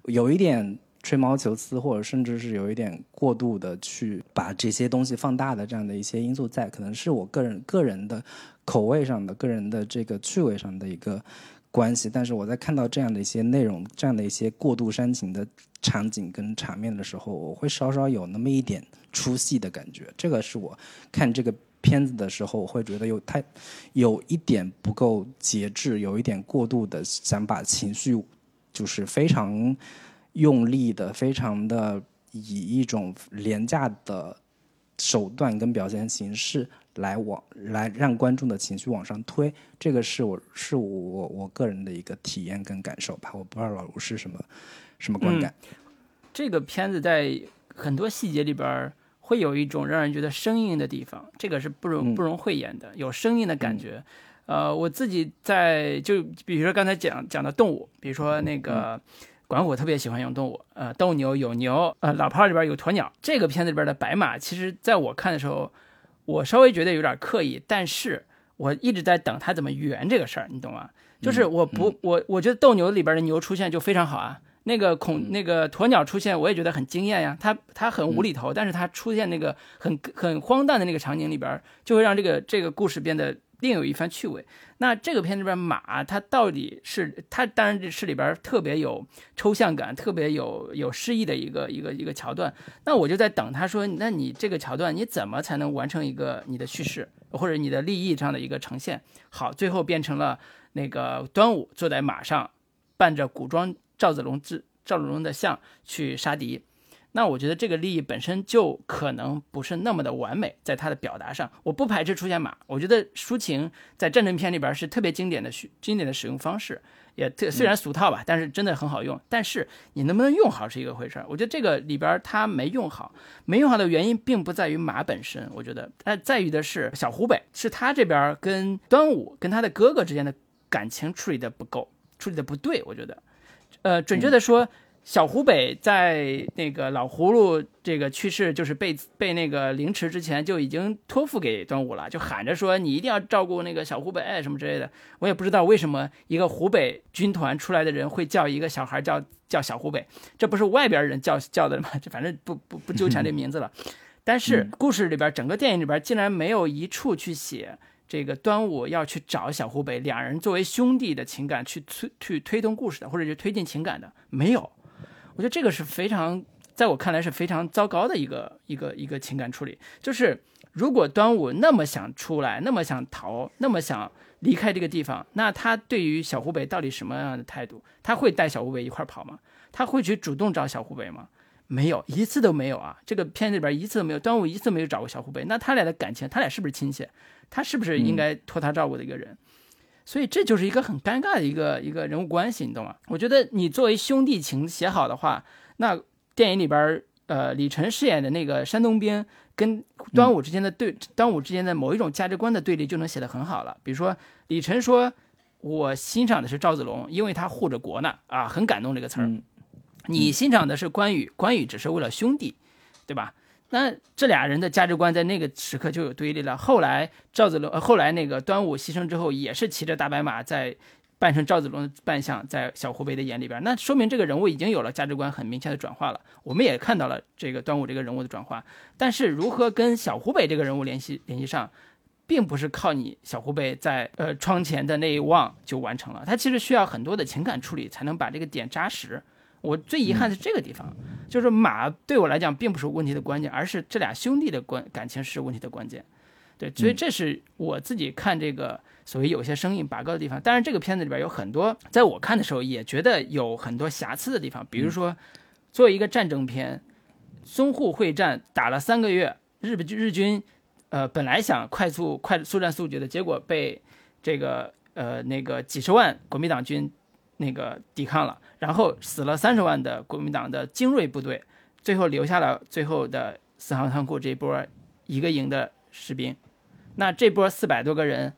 有一点。吹毛求疵，或者甚至是有一点过度的去把这些东西放大的这样的一些因素在，可能是我个人个人的口味上的、个人的这个趣味上的一个关系。但是我在看到这样的一些内容、这样的一些过度煽情的场景跟场面的时候，我会稍稍有那么一点出戏的感觉。这个是我看这个片子的时候，我会觉得有太有一点不够节制，有一点过度的想把情绪就是非常。用力的，非常的以一种廉价的手段跟表现形式来往来让观众的情绪往上推，这个是我是我我个人的一个体验跟感受吧。我不知道老卢是什么什么观感。这个片子在很多细节里边会有一种让人觉得生硬的地方，这个是不容不容讳言的，有生硬的感觉。呃，我自己在就比如说刚才讲讲的动物，比如说那个。管虎特别喜欢用动物，呃，斗牛有牛，呃，老炮儿里边有鸵鸟。这个片子里边的白马，其实在我看的时候，我稍微觉得有点刻意，但是我一直在等他怎么圆这个事儿，你懂吗？就是我不，我我觉得斗牛里边的牛出现就非常好啊，那个孔那个鸵鸟出现，我也觉得很惊艳呀。它它很无厘头，但是它出现那个很很荒诞的那个场景里边，就会让这个这个故事变得。另有一番趣味。那这个片子里边马，它到底是它当然这是里边特别有抽象感、特别有有诗意的一个一个一个桥段。那我就在等他说，那你这个桥段你怎么才能完成一个你的叙事或者你的立意上的一个呈现？好，最后变成了那个端午坐在马上，扮着古装赵子龙之赵子龙的像去杀敌。那我觉得这个利益本身就可能不是那么的完美，在它的表达上，我不排斥出现马。我觉得抒情在战争片里边是特别经典的、经典的使用方式，也特虽然俗套吧，但是真的很好用。但是你能不能用好是一个回事儿。我觉得这个里边它没用好，没用好的原因并不在于马本身，我觉得它在于的是小湖北，是他这边跟端午跟他的哥哥之间的感情处理的不够，处理的不对。我觉得，呃，准确的说。小湖北在那个老葫芦这个去世，就是被被那个凌迟之前就已经托付给端午了，就喊着说你一定要照顾那个小湖北什么之类的。我也不知道为什么一个湖北军团出来的人会叫一个小孩叫叫小湖北，这不是外边人叫叫的吗？这反正不不不纠缠这名字了。但是故事里边，整个电影里边竟然没有一处去写这个端午要去找小湖北，两人作为兄弟的情感去推去推动故事的，或者是推进情感的，没有。我觉得这个是非常，在我看来是非常糟糕的一个一个一个情感处理。就是如果端午那么想出来，那么想逃，那么想离开这个地方，那他对于小湖北到底什么样的态度？他会带小湖北一块跑吗？他会去主动找小湖北吗？没有，一次都没有啊！这个片子里边一次都没有，端午一次没有找过小湖北。那他俩的感情，他俩是不是亲戚？他是不是应该托他照顾的一个人？所以这就是一个很尴尬的一个一个人物关系，你懂吗？我觉得你作为兄弟情写好的话，那电影里边呃，李晨饰演的那个山东兵跟端午之间的对，端午之间的某一种价值观的对立就能写得很好了。比如说李晨说：“我欣赏的是赵子龙，因为他护着国呢。”啊，很感动这个词儿。你欣赏的是关羽，关羽只是为了兄弟，对吧？那这俩人的价值观在那个时刻就有对立了。后来赵子龙，呃，后来那个端午牺牲之后，也是骑着大白马在扮成赵子龙的扮相，在小湖北的眼里边，那说明这个人物已经有了价值观很明确的转化了。我们也看到了这个端午这个人物的转化，但是如何跟小湖北这个人物联系联系上，并不是靠你小湖北在呃窗前的那一望就完成了，他其实需要很多的情感处理才能把这个点扎实。我最遗憾的是这个地方，就是马对我来讲并不是问题的关键，而是这俩兄弟的关感情是问题的关键。对，所以这是我自己看这个所谓有些生硬拔高的地方。当然，这个片子里边有很多，在我看的时候也觉得有很多瑕疵的地方，比如说，作为一个战争片，淞沪会战打了三个月，日本日军，呃，本来想快速快速战速决的，结果被这个呃那个几十万国民党军那个抵抗了。然后死了三十万的国民党的精锐部队，最后留下了最后的四行仓库这一波一个营的士兵。那这波四百多个人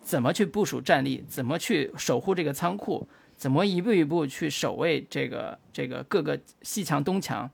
怎么去部署战力？怎么去守护这个仓库？怎么一步一步去守卫这个这个各个西墙东墙？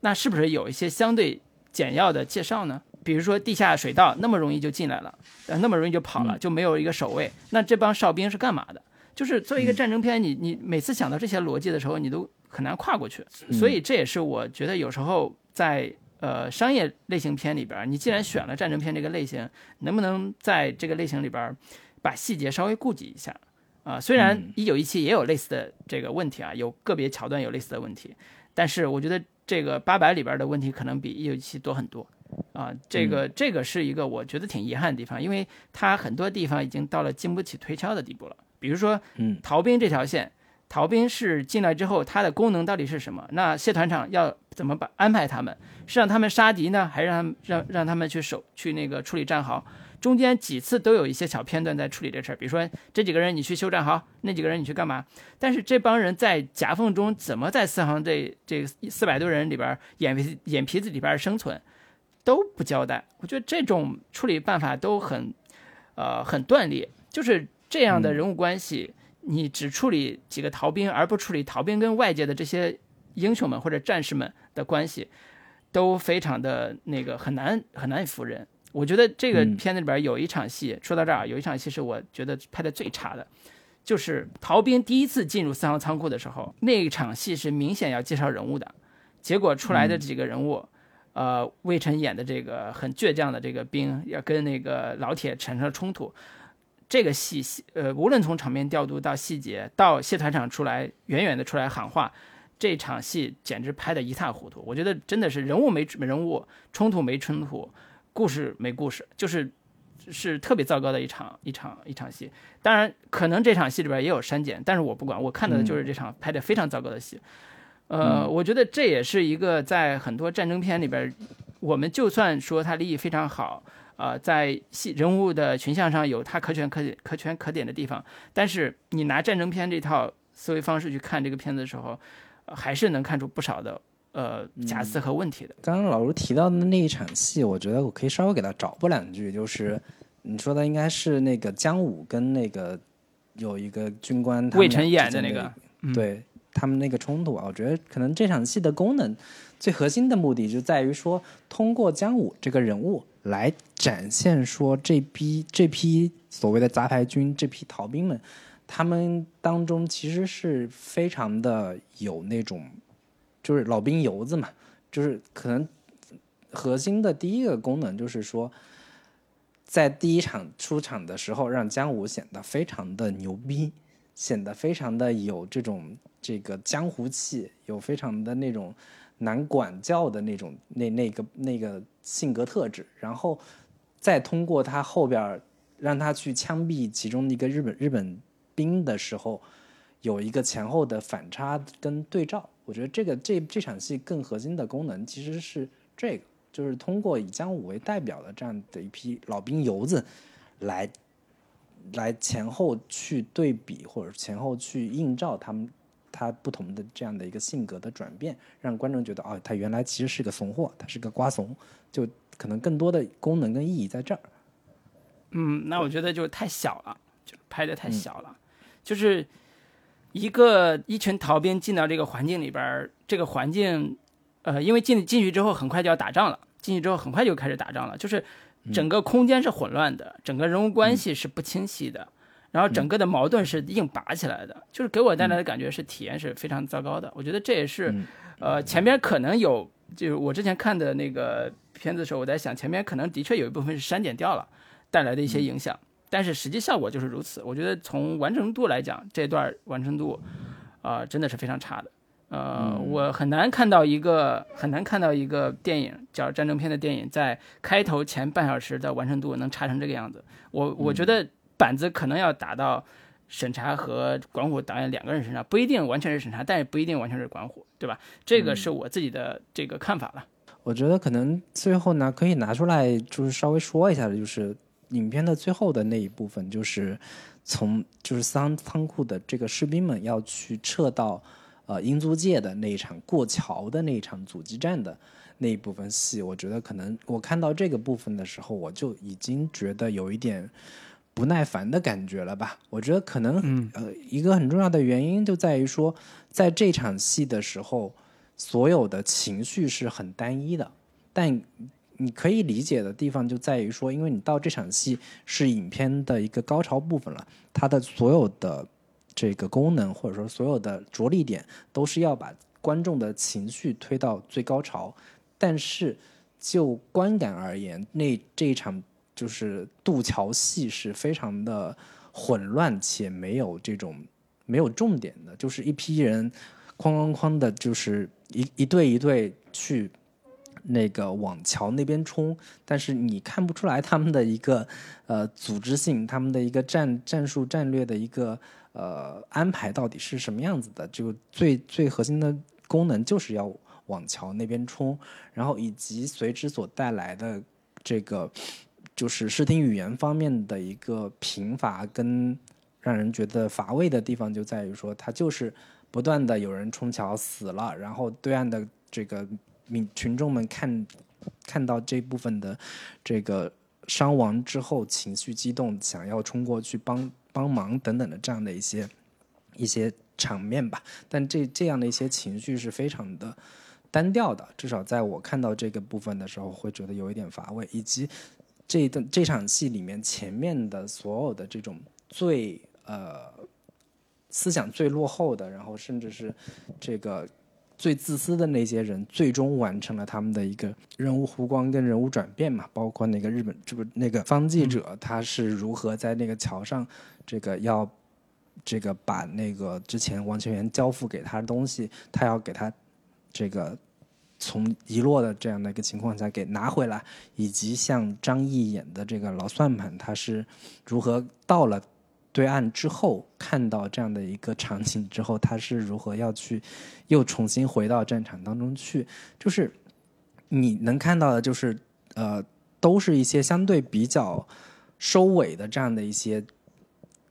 那是不是有一些相对简要的介绍呢？比如说地下水道那么容易就进来了，呃，那么容易就跑了，就没有一个守卫？那这帮哨兵是干嘛的？就是作为一个战争片，你你每次想到这些逻辑的时候，你都很难跨过去。所以这也是我觉得有时候在呃商业类型片里边，你既然选了战争片这个类型，能不能在这个类型里边把细节稍微顾及一下啊？虽然一九一七也有类似的这个问题啊，有个别桥段有类似的问题，但是我觉得这个八百里边的问题可能比一九一七多很多啊。这个这个是一个我觉得挺遗憾的地方，因为它很多地方已经到了经不起推敲的地步了。比如说，嗯，逃兵这条线，逃兵是进来之后，它的功能到底是什么？那谢团长要怎么把安排他们？是让他们杀敌呢，还是让让让他们去守去那个处理战壕？中间几次都有一些小片段在处理这事儿，比如说这几个人你去修战壕，那几个人你去干嘛？但是这帮人在夹缝中怎么在四行这这四百多人里边眼皮眼皮子里边生存，都不交代。我觉得这种处理办法都很，呃，很断裂，就是。这样的人物关系，你只处理几个逃兵，而不处理逃兵跟外界的这些英雄们或者战士们的关系，都非常的那个很难很难服人。我觉得这个片子里边有一场戏，说到这儿，有一场戏是我觉得拍的最差的，就是逃兵第一次进入四行仓库的时候，那一场戏是明显要介绍人物的，结果出来的几个人物，呃，魏晨演的这个很倔强的这个兵，要跟那个老铁产生了冲突。这个戏，呃，无论从场面调度到细节，到谢团长出来远远的出来喊话，这场戏简直拍得一塌糊涂。我觉得真的是人物没人物，冲突没冲突，故事没故事，就是是特别糟糕的一场一场一场戏。当然，可能这场戏里边也有删减，但是我不管，我看到的就是这场拍得非常糟糕的戏。呃，我觉得这也是一个在很多战争片里边，我们就算说它立意非常好。啊，在戏人物的群像上有他可圈可点、可圈可点的地方，但是你拿战争片这套思维方式去看这个片子的时候，还是能看出不少的呃瑕疵和问题的。刚刚老卢提到的那一场戏，我觉得我可以稍微给他找补两句，就是你说的应该是那个姜武跟那个有一个军官魏晨演的那个，对。他们那个冲突啊，我觉得可能这场戏的功能最核心的目的就在于说，通过姜武这个人物来展现说这批这批所谓的杂牌军这批逃兵们，他们当中其实是非常的有那种，就是老兵油子嘛，就是可能核心的第一个功能就是说。在第一场出场的时候，让姜武显得非常的牛逼，显得非常的有这种这个江湖气，有非常的那种难管教的那种那那个那个性格特质，然后再通过他后边让他去枪毙其中一个日本日本兵的时候，有一个前后的反差跟对照。我觉得这个这这场戏更核心的功能其实是这个。就是通过以姜武为代表的这样的一批老兵游子，来来前后去对比，或者前后去映照他们他不同的这样的一个性格的转变，让观众觉得哦，他原来其实是个怂货，他是个瓜怂，就可能更多的功能跟意义在这儿。嗯，那我觉得就太小了，就拍的太小了，就是一个一群逃兵进到这个环境里边，这个环境，呃，因为进进去之后很快就要打仗了。进去之后很快就开始打仗了，就是整个空间是混乱的，整个人物关系是不清晰的，然后整个的矛盾是硬拔起来的，就是给我带来的感觉是体验是非常糟糕的。我觉得这也是，呃，前边可能有，就是我之前看的那个片子的时候，我在想前面可能的确有一部分是删减掉了带来的一些影响，但是实际效果就是如此。我觉得从完成度来讲，这段完成度，啊，真的是非常差的。呃，我很难看到一个很难看到一个电影叫战争片的电影，在开头前半小时的完成度能差成这个样子。我我觉得板子可能要打到审查和管虎导演两个人身上，不一定完全是审查，但也不一定完全是管虎，对吧？这个是我自己的这个看法了。我觉得可能最后呢，可以拿出来就是稍微说一下的，就是影片的最后的那一部分，就是从就是仓仓库的这个士兵们要去撤到。呃，英租界的那一场过桥的那一场阻击战的那一部分戏，我觉得可能我看到这个部分的时候，我就已经觉得有一点不耐烦的感觉了吧。我觉得可能呃，一个很重要的原因就在于说，在这场戏的时候，所有的情绪是很单一的。但你可以理解的地方就在于说，因为你到这场戏是影片的一个高潮部分了，它的所有的。这个功能或者说所有的着力点都是要把观众的情绪推到最高潮，但是就观感而言，那这一场就是渡桥戏是非常的混乱且没有这种没有重点的，就是一批人哐哐哐的，就是一一队一队去那个往桥那边冲，但是你看不出来他们的一个呃组织性，他们的一个战战术战略的一个。呃，安排到底是什么样子的？就最最核心的功能就是要往桥那边冲，然后以及随之所带来的这个就是视听语言方面的一个贫乏跟让人觉得乏味的地方，就在于说它就是不断的有人冲桥死了，然后对岸的这个民群众们看看到这部分的这个伤亡之后，情绪激动，想要冲过去帮。帮忙等等的这样的一些一些场面吧，但这这样的一些情绪是非常的单调的，至少在我看到这个部分的时候，会觉得有一点乏味。以及这段这场戏里面前面的所有的这种最呃思想最落后的，然后甚至是这个。最自私的那些人，最终完成了他们的一个人物弧光跟人物转变嘛？包括那个日本，这不那个方记者，他是如何在那个桥上，这个要，这个把那个之前王千源交付给他的东西，他要给他，这个从遗落的这样的一个情况下给拿回来，以及像张译演的这个老算盘，他是如何到了。对岸之后看到这样的一个场景之后，他是如何要去又重新回到战场当中去？就是你能看到的，就是呃，都是一些相对比较收尾的这样的一些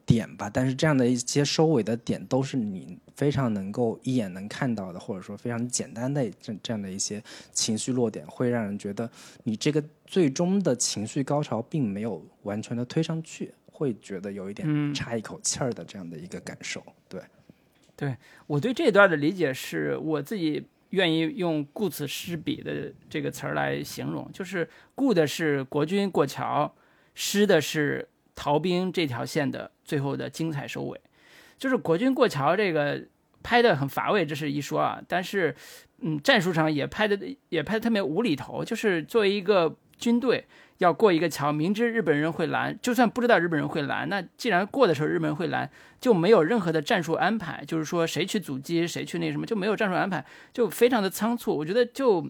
点吧。但是这样的一些收尾的点，都是你非常能够一眼能看到的，或者说非常简单的这这样的一些情绪落点，会让人觉得你这个最终的情绪高潮并没有完全的推上去。会觉得有一点差一口气儿的这样的一个感受，对，对我对这段的理解是我自己愿意用“顾此失彼”的这个词儿来形容，就是顾的是国军过桥，失的是逃兵这条线的最后的精彩收尾。就是国军过桥这个拍的很乏味，这是一说啊，但是嗯，战术上也拍的也拍的特别无厘头，就是作为一个军队。要过一个桥，明知日本人会拦，就算不知道日本人会拦，那既然过的时候日本人会拦，就没有任何的战术安排，就是说谁去阻击，谁去那什么，就没有战术安排，就非常的仓促。我觉得就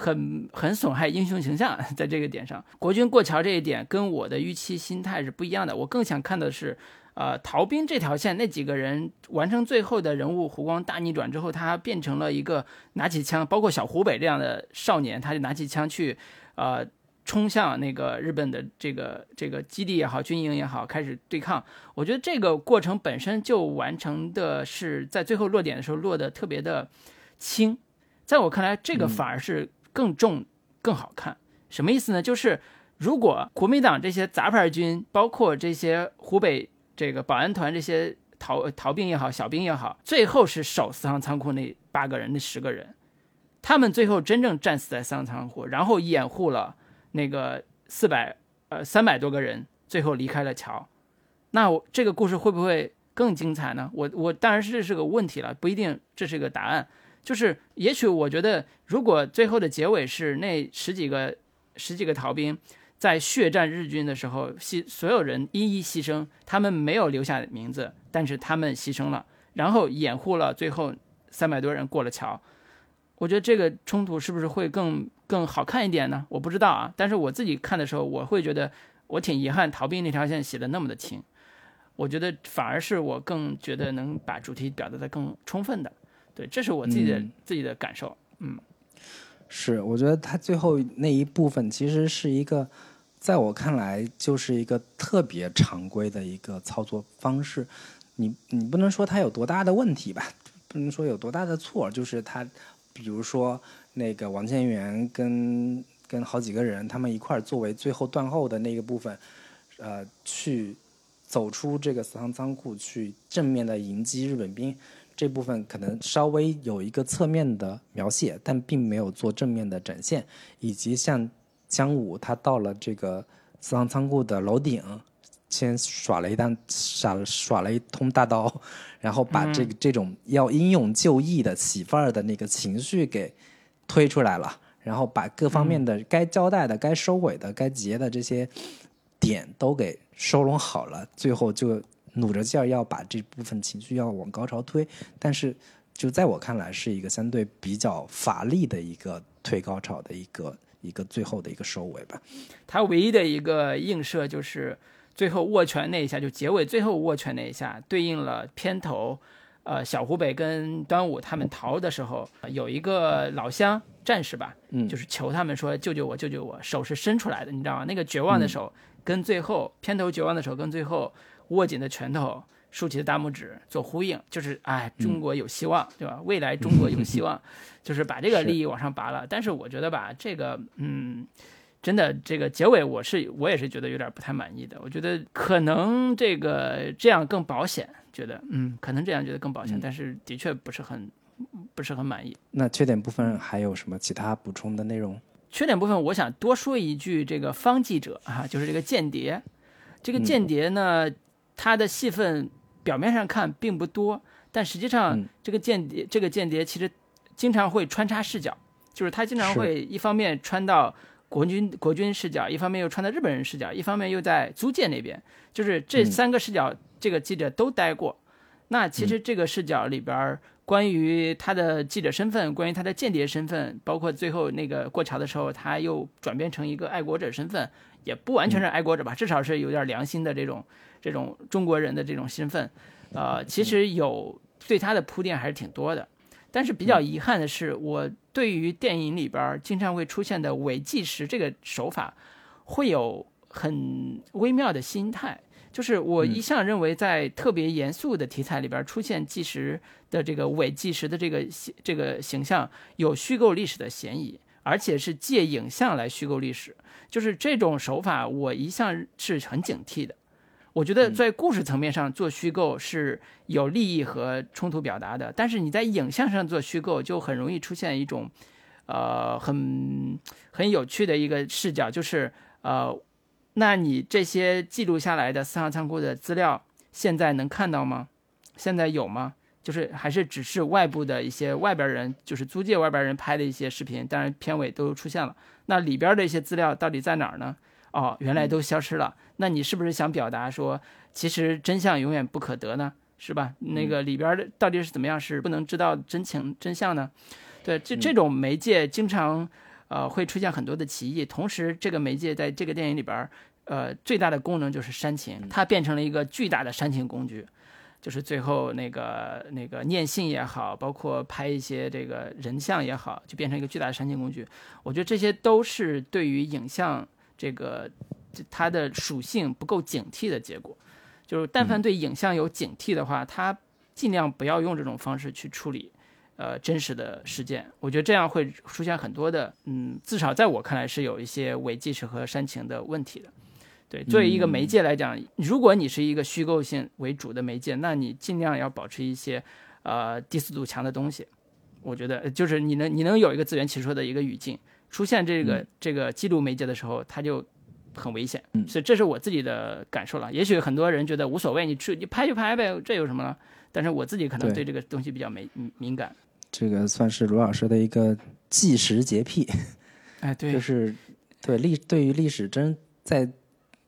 很很损害英雄形象，在这个点上，国军过桥这一点跟我的预期心态是不一样的。我更想看的是，呃，逃兵这条线那几个人完成最后的人物弧光大逆转之后，他变成了一个拿起枪，包括小湖北这样的少年，他就拿起枪去，呃。冲向那个日本的这个这个基地也好，军营也好，开始对抗。我觉得这个过程本身就完成的是在最后落点的时候落得特别的轻，在我看来，这个反而是更重、更好看。什么意思呢？就是如果国民党这些杂牌军，包括这些湖北这个保安团这些逃逃兵也好，小兵也好，最后是守四行仓库那八个人、那十个人，他们最后真正战死在四行仓库，然后掩护了。那个四百呃三百多个人最后离开了桥，那我这个故事会不会更精彩呢？我我当然是这是个问题了，不一定这是个答案。就是也许我觉得，如果最后的结尾是那十几个十几个逃兵在血战日军的时候，牺所有人一一牺牲，他们没有留下名字，但是他们牺牲了，然后掩护了最后三百多人过了桥。我觉得这个冲突是不是会更更好看一点呢？我不知道啊，但是我自己看的时候，我会觉得我挺遗憾，逃兵那条线写的那么的轻，我觉得反而是我更觉得能把主题表达的更充分的，对，这是我自己的自己的感受。嗯，是，我觉得他最后那一部分其实是一个，在我看来就是一个特别常规的一个操作方式，你你不能说他有多大的问题吧，不能说有多大的错，就是他。比如说，那个王千源跟跟好几个人，他们一块儿作为最后断后的那个部分，呃，去走出这个死亡仓库，去正面的迎击日本兵，这部分可能稍微有一个侧面的描写，但并没有做正面的展现。以及像江武，他到了这个死亡仓库的楼顶。先耍了一单，耍耍了一通大刀，然后把这个这种要英勇就义的媳妇儿的那个情绪给推出来了，然后把各方面的该交代的、该收尾的、该结的这些点都给收拢好了，最后就努着劲儿要把这部分情绪要往高潮推，但是就在我看来是一个相对比较乏力的一个推高潮的一个一个最后的一个收尾吧。它唯一的一个映射就是。最后握拳那一下，就结尾最后握拳那一下，对应了片头，呃，小湖北跟端午他们逃的时候，有一个老乡战士吧，嗯，就是求他们说救救我，救救我，手是伸出来的，你知道吗？那个绝望的手跟最后片头绝望的手跟最后握紧的拳头，竖起的大拇指做呼应，就是哎，中国有希望，对吧？未来中国有希望，就是把这个利益往上拔了。但是我觉得吧，这个，嗯。真的，这个结尾我是我也是觉得有点不太满意的。我觉得可能这个这样更保险，觉得嗯，可能这样觉得更保险，但是的确不是很不是很满意。那缺点部分还有什么其他补充的内容？缺点部分我想多说一句，这个方记者啊，就是这个间谍，这个间谍呢，他的戏份表面上看并不多，但实际上这个间谍这个间谍其实经常会穿插视角，就是他经常会一方面穿到。国军国军视角，一方面又穿到日本人视角，一方面又在租界那边，就是这三个视角，这个记者都待过。那其实这个视角里边，关于他的记者身份，关于他的间谍身份，包括最后那个过桥的时候，他又转变成一个爱国者身份，也不完全是爱国者吧，至少是有点良心的这种这种中国人的这种身份。呃，其实有对他的铺垫还是挺多的。但是比较遗憾的是，我对于电影里边经常会出现的伪计时这个手法，会有很微妙的心态。就是我一向认为，在特别严肃的题材里边出现计时的这个伪计时的这个这个形象，有虚构历史的嫌疑，而且是借影像来虚构历史。就是这种手法，我一向是很警惕的。我觉得在故事层面上做虚构是有利益和冲突表达的，但是你在影像上做虚构就很容易出现一种，呃，很很有趣的一个视角，就是呃，那你这些记录下来的四行仓库的资料现在能看到吗？现在有吗？就是还是只是外部的一些外边人，就是租界外边人拍的一些视频，当然片尾都出现了，那里边的一些资料到底在哪儿呢？哦，原来都消失了。那你是不是想表达说，其实真相永远不可得呢？是吧？那个里边的到底是怎么样，是不能知道真情真相呢？对，这这种媒介经常呃会出现很多的歧义。同时，这个媒介在这个电影里边，呃，最大的功能就是煽情，它变成了一个巨大的煽情工具。就是最后那个那个念信也好，包括拍一些这个人像也好，就变成一个巨大的煽情工具。我觉得这些都是对于影像。这个它的属性不够警惕的结果，就是但凡对影像有警惕的话，它尽量不要用这种方式去处理，呃，真实的事件。我觉得这样会出现很多的，嗯，至少在我看来是有一些伪纪实和煽情的问题的。对，作为一个媒介来讲，如果你是一个虚构性为主的媒介，那你尽量要保持一些呃第四度强的东西。我觉得就是你能你能有一个自圆其说的一个语境。出现这个这个记录媒介的时候，它就很危险，所以这是我自己的感受了。也许很多人觉得无所谓，你去你拍就拍呗，这有什么了？但是我自己可能对这个东西比较没敏感。这个算是卢老师的一个纪实洁癖，哎，对，就是对历对于历史真在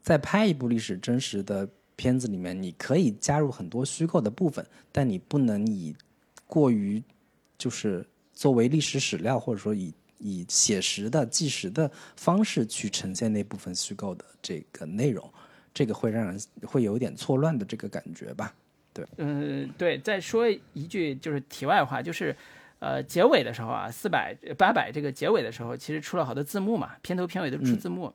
在拍一部历史真实的片子里面，你可以加入很多虚构的部分，但你不能以过于就是作为历史史料，或者说以。以写实的、纪实的方式去呈现那部分虚构的这个内容，这个会让人会有点错乱的这个感觉吧？对，嗯，对。再说一句就是题外话，就是呃，结尾的时候啊，四百八百这个结尾的时候，其实出了好多字幕嘛，片头片尾都出字幕。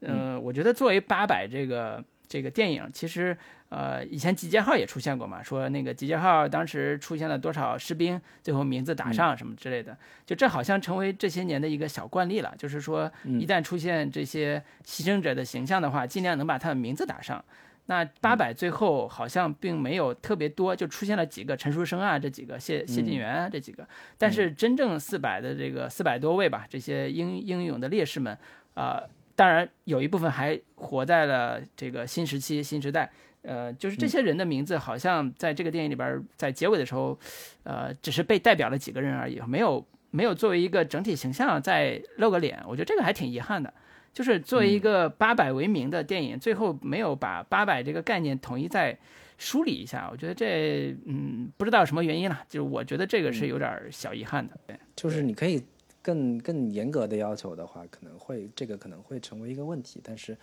嗯，我觉得作为八百这个。这个电影其实，呃，以前集结号也出现过嘛，说那个集结号当时出现了多少士兵，最后名字打上什么之类的，就这好像成为这些年的一个小惯例了，就是说一旦出现这些牺牲者的形象的话，尽量能把他的名字打上。那八百最后好像并没有特别多，就出现了几个陈书生啊，这几个谢谢晋元啊这几个，但是真正四百的这个四百多位吧，这些英英勇的烈士们，啊。当然，有一部分还活在了这个新时期、新时代。呃，就是这些人的名字，好像在这个电影里边，在结尾的时候，呃，只是被代表了几个人而已，没有没有作为一个整体形象再露个脸。我觉得这个还挺遗憾的。就是作为一个八百为名的电影，最后没有把八百这个概念统一再梳理一下。我觉得这，嗯，不知道什么原因了。就是我觉得这个是有点小遗憾的。对，就是你可以。更更严格的要求的话，可能会这个可能会成为一个问题。但是，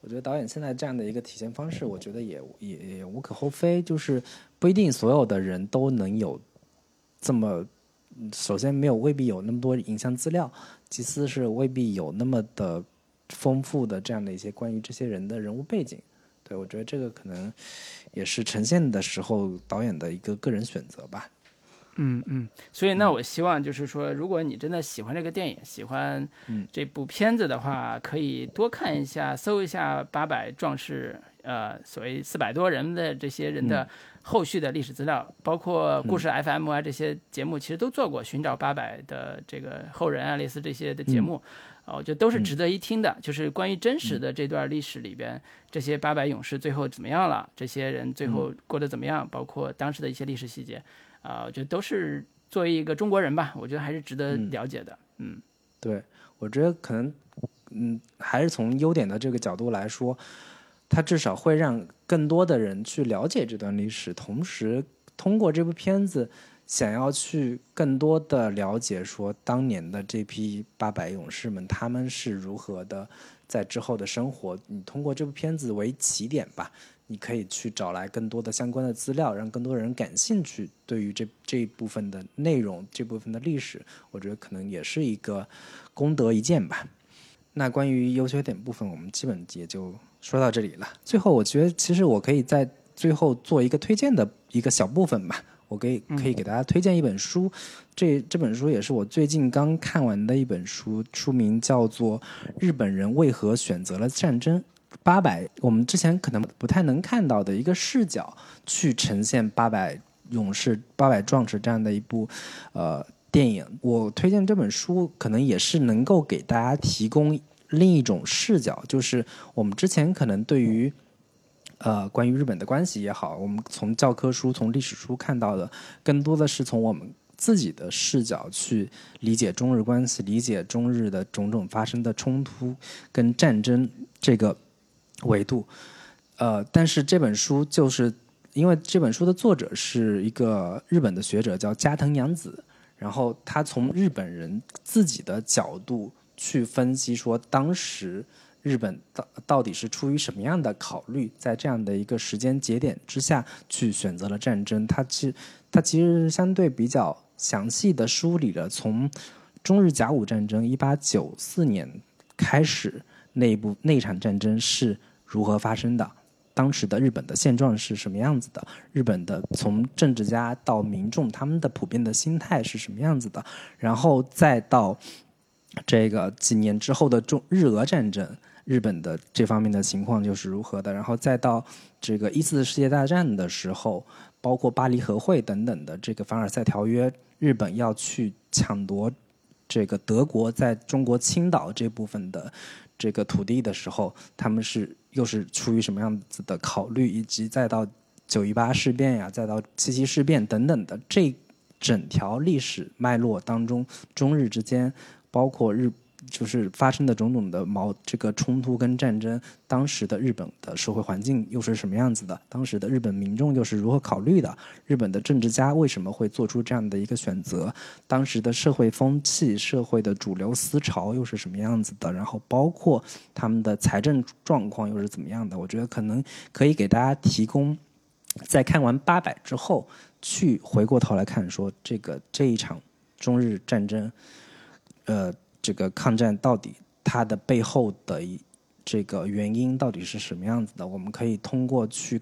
我觉得导演现在这样的一个体现方式，我觉得也也也无可厚非。就是不一定所有的人都能有这么，首先没有未必有那么多影像资料，其次是未必有那么的丰富的这样的一些关于这些人的人物背景。对我觉得这个可能也是呈现的时候导演的一个个人选择吧。嗯嗯，所以那我希望就是说，如果你真的喜欢这个电影，喜欢这部片子的话，可以多看一下，搜一下八百壮士，呃，所谓四百多人的这些人的后续的历史资料，包括故事 FM 啊这些节目，其实都做过寻找八百的这个后人啊，类似这些的节目，啊，我觉得都是值得一听的。就是关于真实的这段历史里边，这些八百勇士最后怎么样了，这些人最后过得怎么样，包括当时的一些历史细节。啊，我觉得都是作为一个中国人吧，我觉得还是值得了解的。嗯，对，我觉得可能，嗯，还是从优点的这个角度来说，它至少会让更多的人去了解这段历史，同时通过这部片子，想要去更多的了解说当年的这批八百勇士们他们是如何的在之后的生活。你通过这部片子为起点吧。你可以去找来更多的相关的资料，让更多人感兴趣。对于这这一部分的内容，这部分的历史，我觉得可能也是一个功德一件吧。那关于优缺点部分，我们基本也就说到这里了。最后，我觉得其实我可以在最后做一个推荐的一个小部分吧。我可以可以给大家推荐一本书，这这本书也是我最近刚看完的一本书，书名叫做《日本人为何选择了战争》。八百，我们之前可能不太能看到的一个视角去呈现八百勇士、八百壮士这样的一部呃电影。我推荐这本书，可能也是能够给大家提供另一种视角，就是我们之前可能对于呃关于日本的关系也好，我们从教科书、从历史书看到的，更多的是从我们自己的视角去理解中日关系，理解中日的种种发生的冲突跟战争这个。维度，呃，但是这本书就是因为这本书的作者是一个日本的学者，叫加藤洋子，然后他从日本人自己的角度去分析，说当时日本到到底是出于什么样的考虑，在这样的一个时间节点之下去选择了战争。他其实他其实相对比较详细的梳理了从中日甲午战争一八九四年开始那一部那场战争是。如何发生的？当时的日本的现状是什么样子的？日本的从政治家到民众，他们的普遍的心态是什么样子的？然后再到这个几年之后的中日俄战争，日本的这方面的情况又是如何的？然后再到这个一次世界大战的时候，包括巴黎和会等等的这个凡尔赛条约，日本要去抢夺这个德国在中国青岛这部分的。这个土地的时候，他们是又是出于什么样子的考虑，以及再到九一八事变呀，再到七七事变等等的这整条历史脉络当中，中日之间，包括日。就是发生的种种的矛这个冲突跟战争，当时的日本的社会环境又是什么样子的？当时的日本民众又是如何考虑的？日本的政治家为什么会做出这样的一个选择？当时的社会风气、社会的主流思潮又是什么样子的？然后包括他们的财政状况又是怎么样的？我觉得可能可以给大家提供，在看完八百之后，去回过头来看，说这个这一场中日战争，呃。这个抗战到底它的背后的这个原因到底是什么样子的？我们可以通过去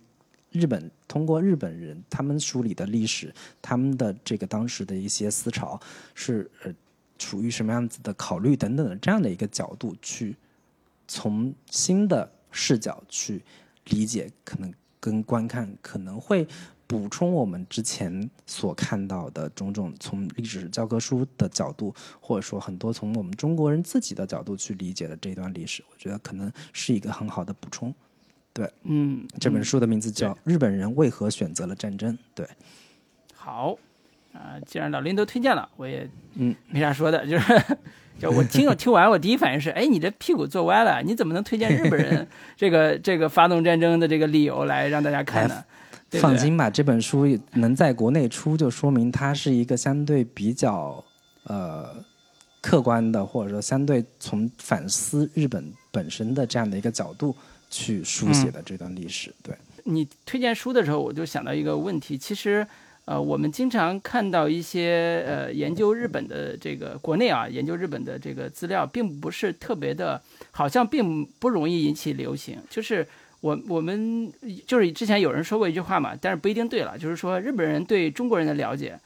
日本，通过日本人他们梳理的历史，他们的这个当时的一些思潮是呃处于什么样子的考虑等等的这样的一个角度去从新的视角去理解，可能跟观看可能会。补充我们之前所看到的种种，从历史教科书的角度，或者说很多从我们中国人自己的角度去理解的这段历史，我觉得可能是一个很好的补充。对，嗯，这本书的名字叫《日本人为何选择了战争》。对，好啊，既然老林都推荐了，我也嗯没啥说的，就是 就我听听完，我第一反应是，哎，你这屁股坐歪了，你怎么能推荐日本人 这个这个发动战争的这个理由来让大家看呢？放心吧，这本书能在国内出，就说明它是一个相对比较呃客观的，或者说相对从反思日本本身的这样的一个角度去书写的这段历史。对你推荐书的时候，我就想到一个问题，其实呃，我们经常看到一些呃研究日本的这个国内啊，研究日本的这个资料，并不是特别的，好像并不容易引起流行，就是。我我们就是之前有人说过一句话嘛，但是不一定对了，就是说日本人对中国人的了解，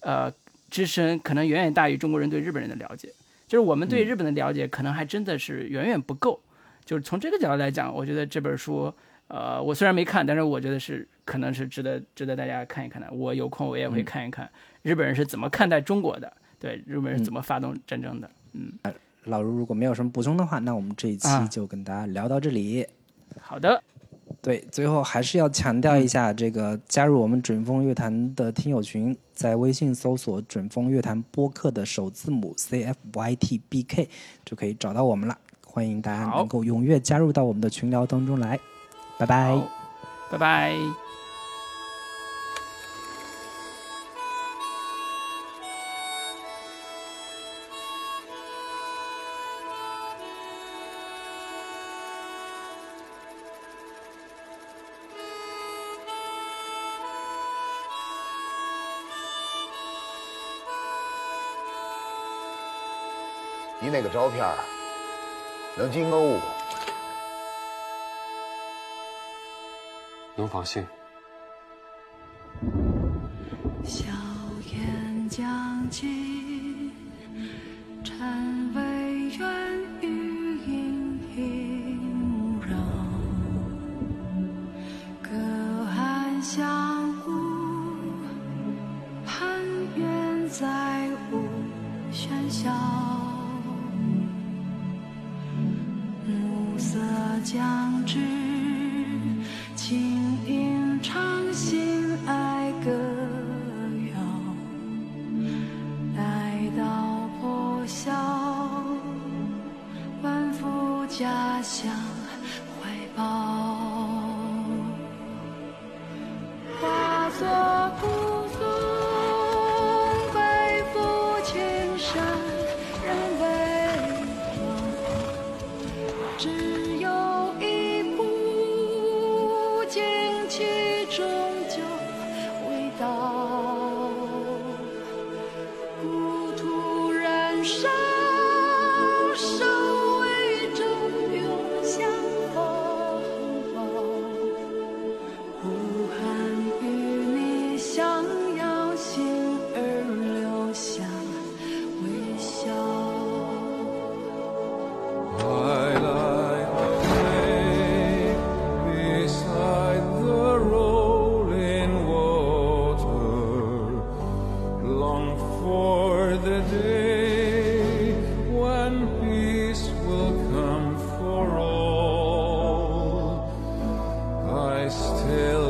呃，之深可能远远大于中国人对日本人的了解，就是我们对日本的了解可能还真的是远远不够。就是从这个角度来讲，我觉得这本书，呃，我虽然没看，但是我觉得是可能是值得值得大家看一看的。我有空我也会看一看日本人是怎么看待中国的，对日本人是怎么发动战争的。嗯，老卢如果没有什么补充的话，那我们这一期就跟大家聊到这里。好的，对，最后还是要强调一下，这个加入我们准风乐坛的听友群，在微信搜索“准风乐坛播客”的首字母 C F Y T B K 就可以找到我们了。欢迎大家能够踊跃加入到我们的群聊当中来，拜拜，拜拜。这个照片能进我屋？能放心。Still